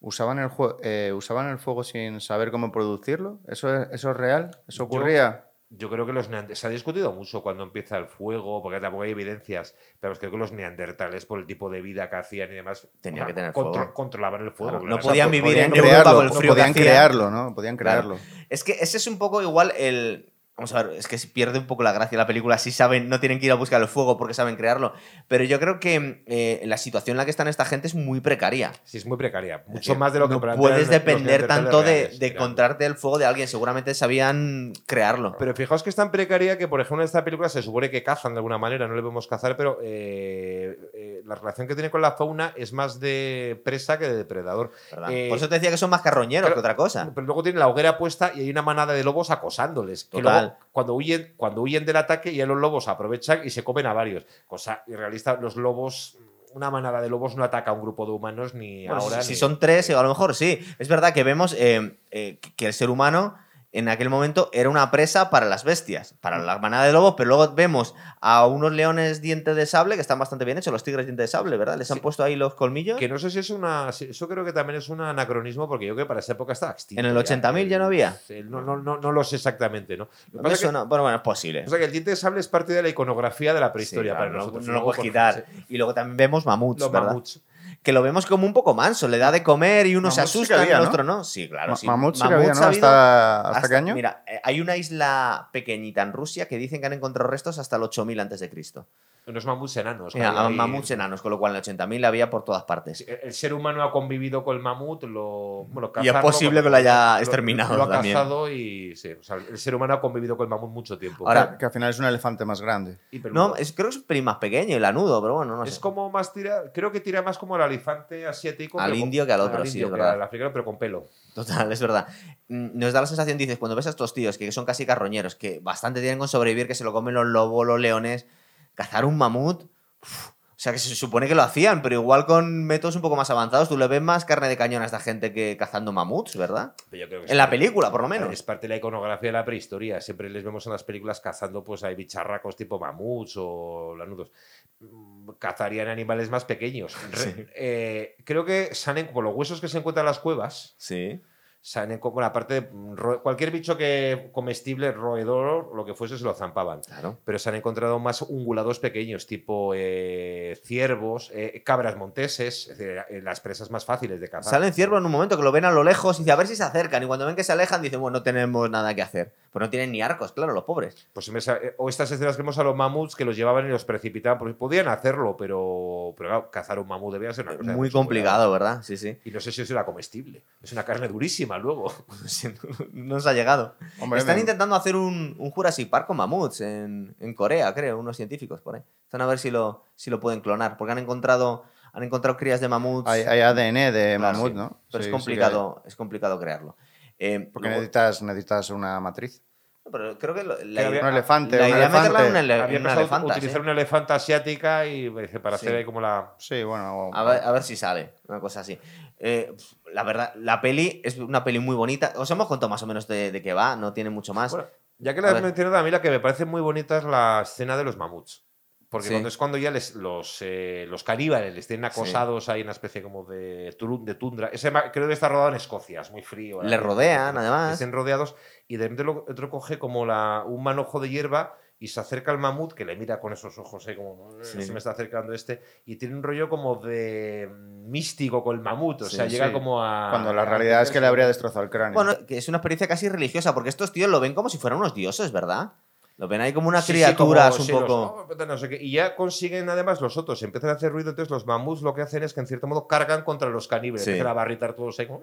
usaban el, jue- eh, usaban el fuego sin saber cómo producirlo? ¿Eso es, eso es real? ¿Eso ocurría? Yo creo que los neandertales. Se ha discutido mucho cuando empieza el fuego, porque tampoco hay evidencias, pero creo que los neandertales, por el tipo de vida que hacían y demás, Tenía que tener contro- fuego. controlaban el fuego. Claro, claro. no O sea, podían vivir podían en Europa crearlo, con el frío podían crearlo, ¿no? Podían Claro. crearlo. Es que ese es un poco igual el. Vamos a ver, es que se pierde un poco la gracia la película. Sí saben, no tienen que ir a buscar el fuego porque saben crearlo. Pero yo creo que eh, la situación en la que están esta gente es muy precaria. Sí, es muy precaria. Mucho más de lo que no puedes depender tanto de, reales, de claro. encontrarte el fuego de alguien. Seguramente sabían crearlo. Pero fijaos que es tan precaria que, por ejemplo, en esta película se supone que cazan de alguna manera, no le vemos cazar, pero eh, eh, la relación que tiene con la fauna es más de presa que de depredador. Por eso te decía que son más carroñeros claro, que otra cosa. Pero luego tienen la hoguera puesta y hay una manada de lobos acosándoles. Total. Cuando huyen, cuando huyen del ataque, ya los lobos aprovechan y se comen a varios. Cosa irrealista, los lobos, una manada de lobos no ataca a un grupo de humanos ni Bueno, ahora. si, ni- son tres, a lo mejor sí. Es verdad que vemos eh, eh, que el ser humano en aquel momento era una presa para las bestias, para la manada de lobos, pero luego vemos a unos leones dientes de sable que están bastante bien hechos, los tigres dientes de sable, ¿verdad? Les han Sí. puesto ahí los colmillos. Que no sé si es una. Eso creo que también es un anacronismo, porque yo creo que para esa época estaba extinto. En el 80.000 ya no había. Sí, No, no, no, no lo sé exactamente, ¿no? Lo que suena- Bueno, bueno, es posible. O sea que el diente de sable es parte de la iconografía de la Sí, prehistoria claro, para no, nosotros. no lo puedes quitar. sí, Y luego también vemos mamuts, Los ¿verdad? mamuts. Que lo vemos como un poco manso, le da de comer y uno se Mamuts sí asusta, había, el otro no. Sí, claro. Sí. Mamuts sí ¿Hasta, hasta qué año? Mira, eh, hay una isla pequeñita en Rusia que dicen que han encontrado restos hasta el 8000 antes de Cristo. Unos mamuts enanos. Mira, y- mamuts enanos, con lo cual en el 80.000 había por todas partes. El ser humano ha convivido con el mamut, lo, bueno, Y es posible que lo haya lo- exterminado Lo, ha también. cazado y sí, o sea, el ser humano ha convivido con el mamut mucho tiempo. Ahora- Que, que al final es un elefante más grande. Y. No, es, creo que es un más pequeño, el anudo, pero bueno, no es sé. como más tira, creo que tira más como al elefante asiático. Al pero con- indio que al otro, sí, indio es verdad. al africano, pero con pelo. Total, es verdad. Mm, Nos da la sensación, dices, cuando ves a estos tíos que son casi carroñeros, que bastante tienen con sobrevivir, que se lo comen los lobos, los leones, cazar un mamut. uf, o sea, que se supone que lo hacían, pero igual con métodos un poco más avanzados. Tú le ves más carne de cañón a esta gente que cazando mamuts, ¿verdad? Pero yo creo que En la película, por lo menos. Es parte de la iconografía de la prehistoria. Siempre les vemos en las películas cazando, pues hay bicharracos tipo mamuts o lanudos. Mm, Cazarían animales más pequeños. Eh, creo que salen como los huesos que se encuentran en las cuevas. Sí. Salen como la parte de mm, cualquier bicho que comestible, roedor, lo que fuese, se lo zampaban. Claro. Pero se han encontrado más ungulados pequeños, tipo eh, ciervos, eh, cabras monteses, es decir, eh, las presas más fáciles de cazar. Salen ciervos en un momento que lo ven a lo lejos y dicen, a ver si se acercan. Y cuando ven que se alejan, dicen, bueno, no tenemos nada que hacer. Pues no tienen ni arcos, claro, los pobres. Pues o estas escenas que vemos a los mamuts que los llevaban y los precipitaban, porque podían hacerlo, pero, pero claro, cazar un mamut debía ser una cosa Muy complicado, ¿verdad? Sí, sí. Y no sé si eso era comestible. Es una carne durísima luego. No nos ha llegado. Hombre, Están me- intentando hacer un, un Jurassic Park con mamuts en, en Corea, creo, unos científicos por ahí. Están a ver si lo, si lo pueden clonar, porque han encontrado, han encontrado crías de mamuts. Hay, hay ADN de Claro, mamut, sí, ¿no? Pero Sí, es sí complicado, es complicado crearlo. Eh, Porque luego- necesitas, necesitas una matriz. Pero creo que lo- la, Que había- Un elefante, la un idea es meterla en una, elefante. ele- Había una elefanta, utilizar sí. una elefanta asiática y eh, para Sí. hacer ahí como la... Sí, bueno. o- A ver, a ver si sale, una cosa así. Eh, la verdad, la peli es una peli muy bonita. Os hemos contado más o menos de, de qué va, no tiene mucho más. Bueno, ya que la has mencionado, a mí la que me parece muy bonita es la escena de los mamuts. Porque Sí. cuando es cuando ya les- los, eh, los caníbales les tienen acosados, hay una especie como de, de tundra. Ese creo que está rodado en Escocia, es muy frío. Le rodean, además. Estén rodeados y de repente lo- otro coge como la, un manojo de hierba y se acerca al mamut que le mira con esos ojos ahí como "Eh, Sí. se me está acercando este y tiene un rollo como de místico con el mamut, o Sí, sea, llega sí. como a... Cuando la a realidad es que le habría destrozado el cráneo. Bueno, que es una experiencia casi religiosa, porque estos tíos lo ven como si fueran unos dioses, ¿verdad? Lo ven ahí como unas Sí, sí, criaturas como, un sí, los- poco. oh, no sé qué. Y ya consiguen, además, los otros empiezan a hacer ruido. Entonces, los mamuts lo que hacen es que, en cierto modo, cargan contra los caníbales. Sí. Empiezan a barritar todos ahí. como,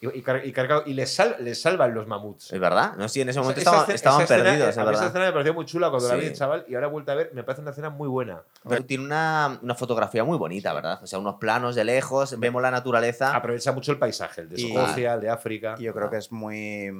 y, y, car- y carga- y les, sal- les salvan los mamuts. Es verdad, no sí, en ese Esa- momento estaban, escena- estaban esa escena, perdidos, es A mí esa escena me pareció muy chula cuando la vi chaval y ahora he vuelto a ver. Me parece una escena muy buena. Pero Tiene una, una fotografía muy bonita, ¿verdad? O sea, unos planos de lejos, vemos la naturaleza. Aprovecha mucho el paisaje, el de Y- Escocia, el de África. Yo creo que es muy.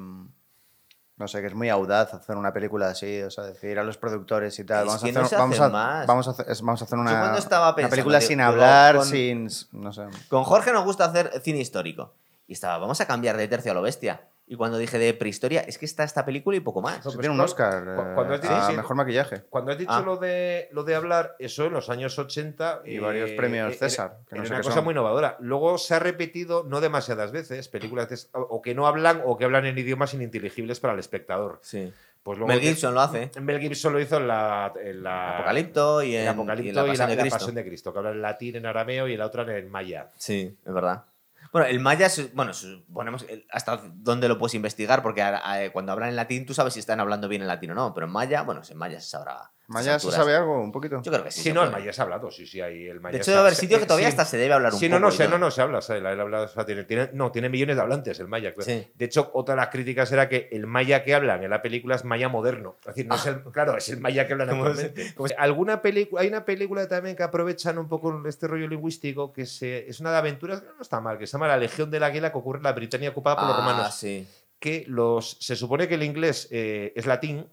No sé, que es muy audaz hacer una película así, o sea, decir a los productores y tal. Vamos, a hacer, vamos, a, vamos a hacer, es- vamos a hacer una, estaba una película digo, sin hablar, con- sin. No sé. Con Jorge nos gusta hacer cine histórico. y estaba, vamos a cambiar de tercio a lo bestia. Y cuando dije de prehistoria, es que está esta película y poco más. No, Se pues tiene un Oscar cu- eh, cuando has dicho- a sí. mejor maquillaje. Cuando has dicho Ah. lo, de, lo de hablar, eso en los años 80. Y varios premios era- César, que no era sé una qué cosa son. muy innovadora. Luego se ha repetido no demasiadas veces películas de- o que no hablan o que hablan en idiomas ininteligibles para el espectador. Sí. Pues luego Mel Gibson lo hace. Mel Gibson lo hizo en la. en la- Apocalipto y en en, Apocalipto y en la Pasión de en la Cristo. Pasión de Cristo, que habla en latín, en arameo y la otra en maya. Sí, es verdad. Bueno, el maya, bueno, suponemos el- hasta dónde lo puedes investigar, porque a- cuando hablan en latín tú sabes si están hablando bien en latín o no, pero en maya, bueno, en maya se sabrá. A estas Maya se alturas. sabe algo, un poquito. Yo creo que sí. Sí, no, el puede. maya se ha hablado, sí, sí, ahí el maya De hecho, debe haber sitios que eh, todavía sí. hasta se debe hablar un Sí, poco. no, no, sé, todo. no, no, se habla, se o sea, tiene, tiene- no, tiene millones de hablantes el maya. Sí. De hecho, otra de las críticas era que el maya que hablan en la película es maya moderno. Es decir, no es el, claro, es el maya que hablan actualmente. Alguna película, hay una película también que aprovechan un poco este rollo lingüístico, que se, es una de aventuras, que no está mal, que se llama La Legión del Águila, que ocurre en la Britania ocupada por los Ah, romanos. sí. Que los, se supone que el inglés eh, es latín,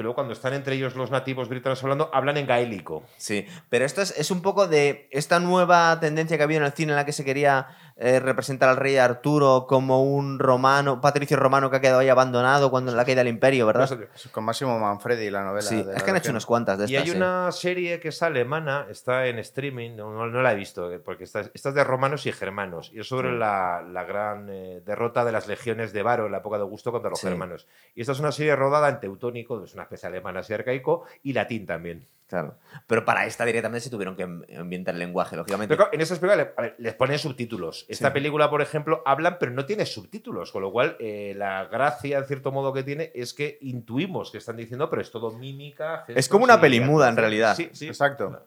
pero luego cuando están entre ellos los nativos britanos hablando, hablan en gaélico. Sí, pero esto es, es un poco de esta nueva tendencia que había en el cine en la que se quería eh, representar al rey Arturo como un romano, un patricio romano que ha quedado ahí abandonado cuando en la caída del imperio, ¿verdad? Con Máximo Manfredi, la novela. Sí, de es la que han hecho unas cuantas de Y estas. hay sí. una serie que es alemana, está en streaming, no, la he visto, eh, porque esta, es- esta es de romanos y germanos, y es sobre Sí. la, la gran eh, derrota de las legiones de Varo en la época de Augusto contra los Sí. germanos. Y esta es una serie rodada en teutónico, es una especie alemana así arcaico, y latín también. Claro. Pero para esta directamente se tuvieron que am- ambientar el lenguaje, lógicamente. Pero en esta película le- a ver, les ponen subtítulos. Esta Sí. película, por ejemplo, hablan, pero no tiene subtítulos, con lo cual eh, la gracia, en cierto modo, que tiene es que intuimos que están diciendo, pero es todo mímica. Es como una y peli muda, en realidad. Sí, sí. Exacto.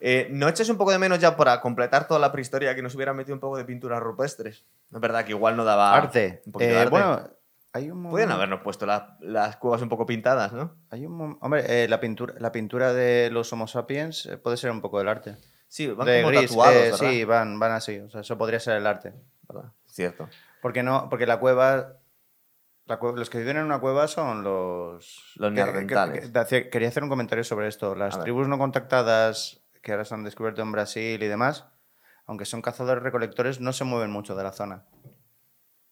Eh, ¿No echas un poco de menos ya para completar toda la prehistoria que nos hubiera metido un poco de pinturas rupestres? Es verdad que igual no daba. arte. un poquito de Eh, arte. Bueno, hay un Podrían habernos puesto la- las cuevas un poco pintadas, ¿no? Hay un Hombre, eh, la, pintura, la pintura de los Homo sapiens eh, puede ser un poco del arte. Sí, van de como gris, tatuados, eh, ¿verdad? sí, van, van así. O sea, eso podría ser el arte. ¿Verdad? Cierto. Porque no, porque la cueva, la los que viven en una cueva son los Los neandertales. que- que- hacía- quería hacer un comentario sobre esto. Las tribus no contactadas que ahora se han descubierto en Brasil y demás, aunque son cazadores recolectores, no se mueven mucho de la zona.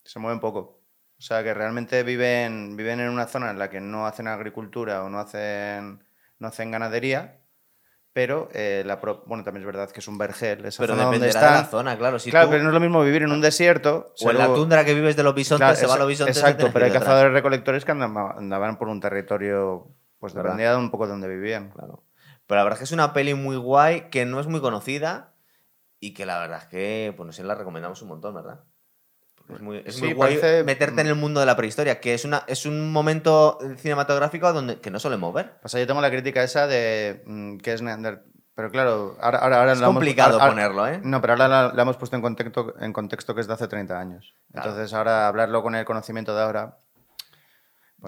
Se mueven poco. O sea, que realmente viven, viven en una zona en la que no hacen agricultura o no hacen, no hacen ganadería, pero eh, la pro- bueno, también es verdad que es un vergel. Esa Pero zona donde dependerá de la zona, claro. Si claro, tú- pero no es lo mismo vivir en un desierto o en la tundra que vives de los bisontes, Claro, se van los bisontes. Exacto, pero hay cazadores recolectores que andaban, andaban por un territorio, pues ¿Verdad? dependía de un poco de donde vivían. Claro. Pero la verdad es que es una peli muy guay, que no es muy conocida y que la verdad es que, pues no sé, la recomendamos un montón, ¿verdad? Es muy, es Sí, muy guay parece- meterte en el mundo de la prehistoria, que es, una, es un momento cinematográfico donde, que no solemos ver. Pasa, yo tengo la crítica esa de mm, que es Neander- Pero claro, ahora, ahora, ahora Es la hemos- complicado ahora- ponerlo, ¿eh? No, pero ahora la, la hemos puesto en contexto, en contexto que es de hace 30 años. Claro. Entonces ahora hablarlo con el conocimiento de ahora...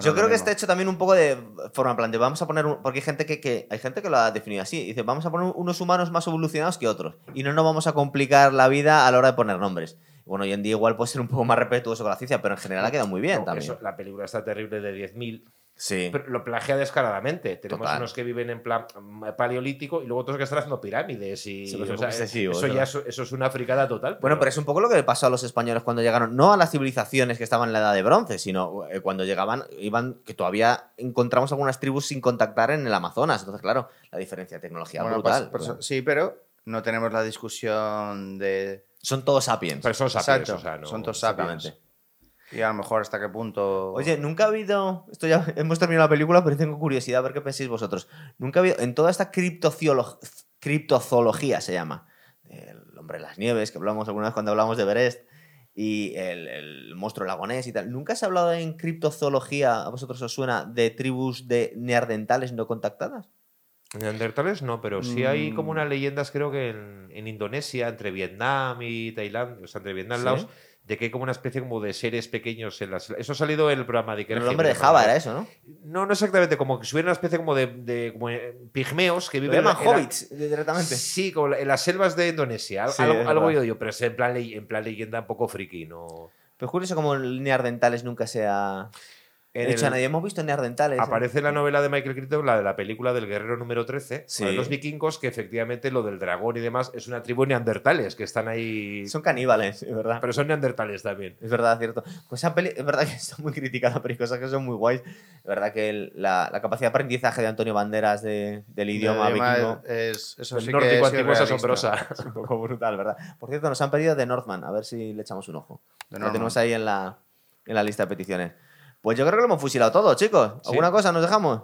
Yo creo que está hecho también un poco de forma en plan de vamos a poner un- porque hay gente que, que- hay gente que lo ha definido así dice vamos a poner unos humanos más evolucionados que otros y no nos vamos a complicar la vida a la hora de poner nombres bueno hoy en día igual puede ser un poco más respetuoso con la ciencia pero en general ha quedado muy bien No, también eso, la película está terrible de 10.000. sí Pero lo plagia descaradamente. Tenemos Total. unos que viven en plan mm, paleolítico y luego otros que están haciendo pirámides. Y, Sí, pues o sea, eso, es ya verdad. es, eso es una fricada total. bueno pero es un poco lo que le pasó a los españoles cuando llegaron no a las civilizaciones que estaban en la edad de bronce sino eh, cuando llegaban iban que todavía encontramos algunas tribus sin contactar en el Amazonas entonces claro la diferencia de tecnología Bueno, brutal pues- pues- sí, pero no tenemos la discusión de... son todos sapiens Pero son sapiens, Exacto, o sea, no- son todos sapiens. exactamente. Y a lo mejor hasta qué punto... Oye, nunca ha habido. Esto ya hemos terminado la película, pero tengo curiosidad a ver qué pensáis vosotros. Nunca ha habido. En toda esta criptozoolo- criptozoología se llama. El hombre de las nieves, que hablamos alguna vez cuando hablamos de Everest. Y el, el monstruo lagonés y tal. ¿Nunca se ha hablado en criptozoología, a vosotros os suena, de tribus de neandertales no contactadas? Neandertales no, pero sí hay Mm. como unas leyendas, creo que en, en Indonesia, entre Vietnam y Tailandia, o sea, entre Vietnam y ¿Sí? Laos, de que hay como una especie como de seres pequeños en las... Eso ha salido en el programa de Iker El hombre de Java era eso, ¿no? No, no exactamente, como que si hubiera una especie como de, de como, eh, pigmeos que viven en la- llaman en la- hobbits directamente. Sí, como en las selvas de Indonesia. Sí, algo algo he oído, pero es en plan, ley- en plan leyenda un poco friki, ¿no? Pero es curioso como el neandertales nunca se ha. En De hecho, el- nadie hemos visto neandertales. ¿eh? Aparece la novela de Michael Crichton, la de la película del guerrero número 13, Sí. de los vikingos, que efectivamente lo del dragón y demás es una tribu de neandertales que están ahí. Son caníbales, es verdad. Pero son neandertales también. Es verdad, cierto. Pues esa peli, es verdad que está muy criticada, pero hay cosas que son muy guays. Es verdad que el- la, la capacidad de aprendizaje de Antonio Banderas de- del idioma idioma vikingo es, eso sí nórdico es antiguo es realista. asombrosa. es un poco brutal, ¿verdad? Por cierto, nos han pedido de Northman, a ver si le echamos un ojo. The Lo tenemos ahí en la, en la lista de peticiones. Pues yo creo que lo hemos fusilado todo, chicos. ¿Alguna cosa nos dejamos?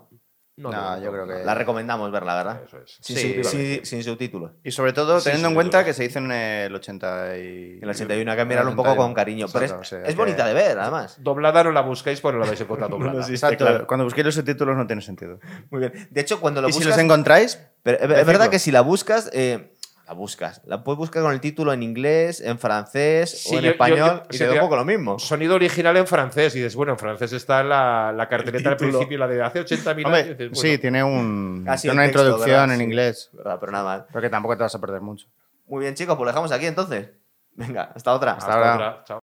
No, yo creo que- La recomendamos verla, ¿verdad? Eso es. Sin, Sí, sub- vale. sin- sin subtítulos. Y sobre todo Sí, teniendo en cuenta que se hizo en el 80 y... En el 81 hay que mirarlo un poco con cariño. Pero es, es que- bonita de ver, además. Doblada no la buscáis porque no la vais a encontrar doblada. No, sí. Exacto, claro. cuando busquéis los subtítulos no tiene sentido. Muy bien. De hecho, cuando lo y si los encontráis, Pero es- verdad que si la buscas, eh, la buscas. La puedes buscar con el título en inglés, en francés Sí, o en yo- español yo- y te da un poco lo mismo. Sonido original en francés. Y dices, bueno, en francés está la, la carteleta al principio, la de hace 80.000 años. y hombre, dices, bueno, sí, tiene, un, el una texto, introducción ¿verdad? en Sí. inglés, ¿Verdad? Pero nada más. pero que tampoco te vas a perder mucho. Muy bien, chicos, pues lo dejamos aquí entonces. Venga, hasta otra. Hasta ahora. otra. Chao.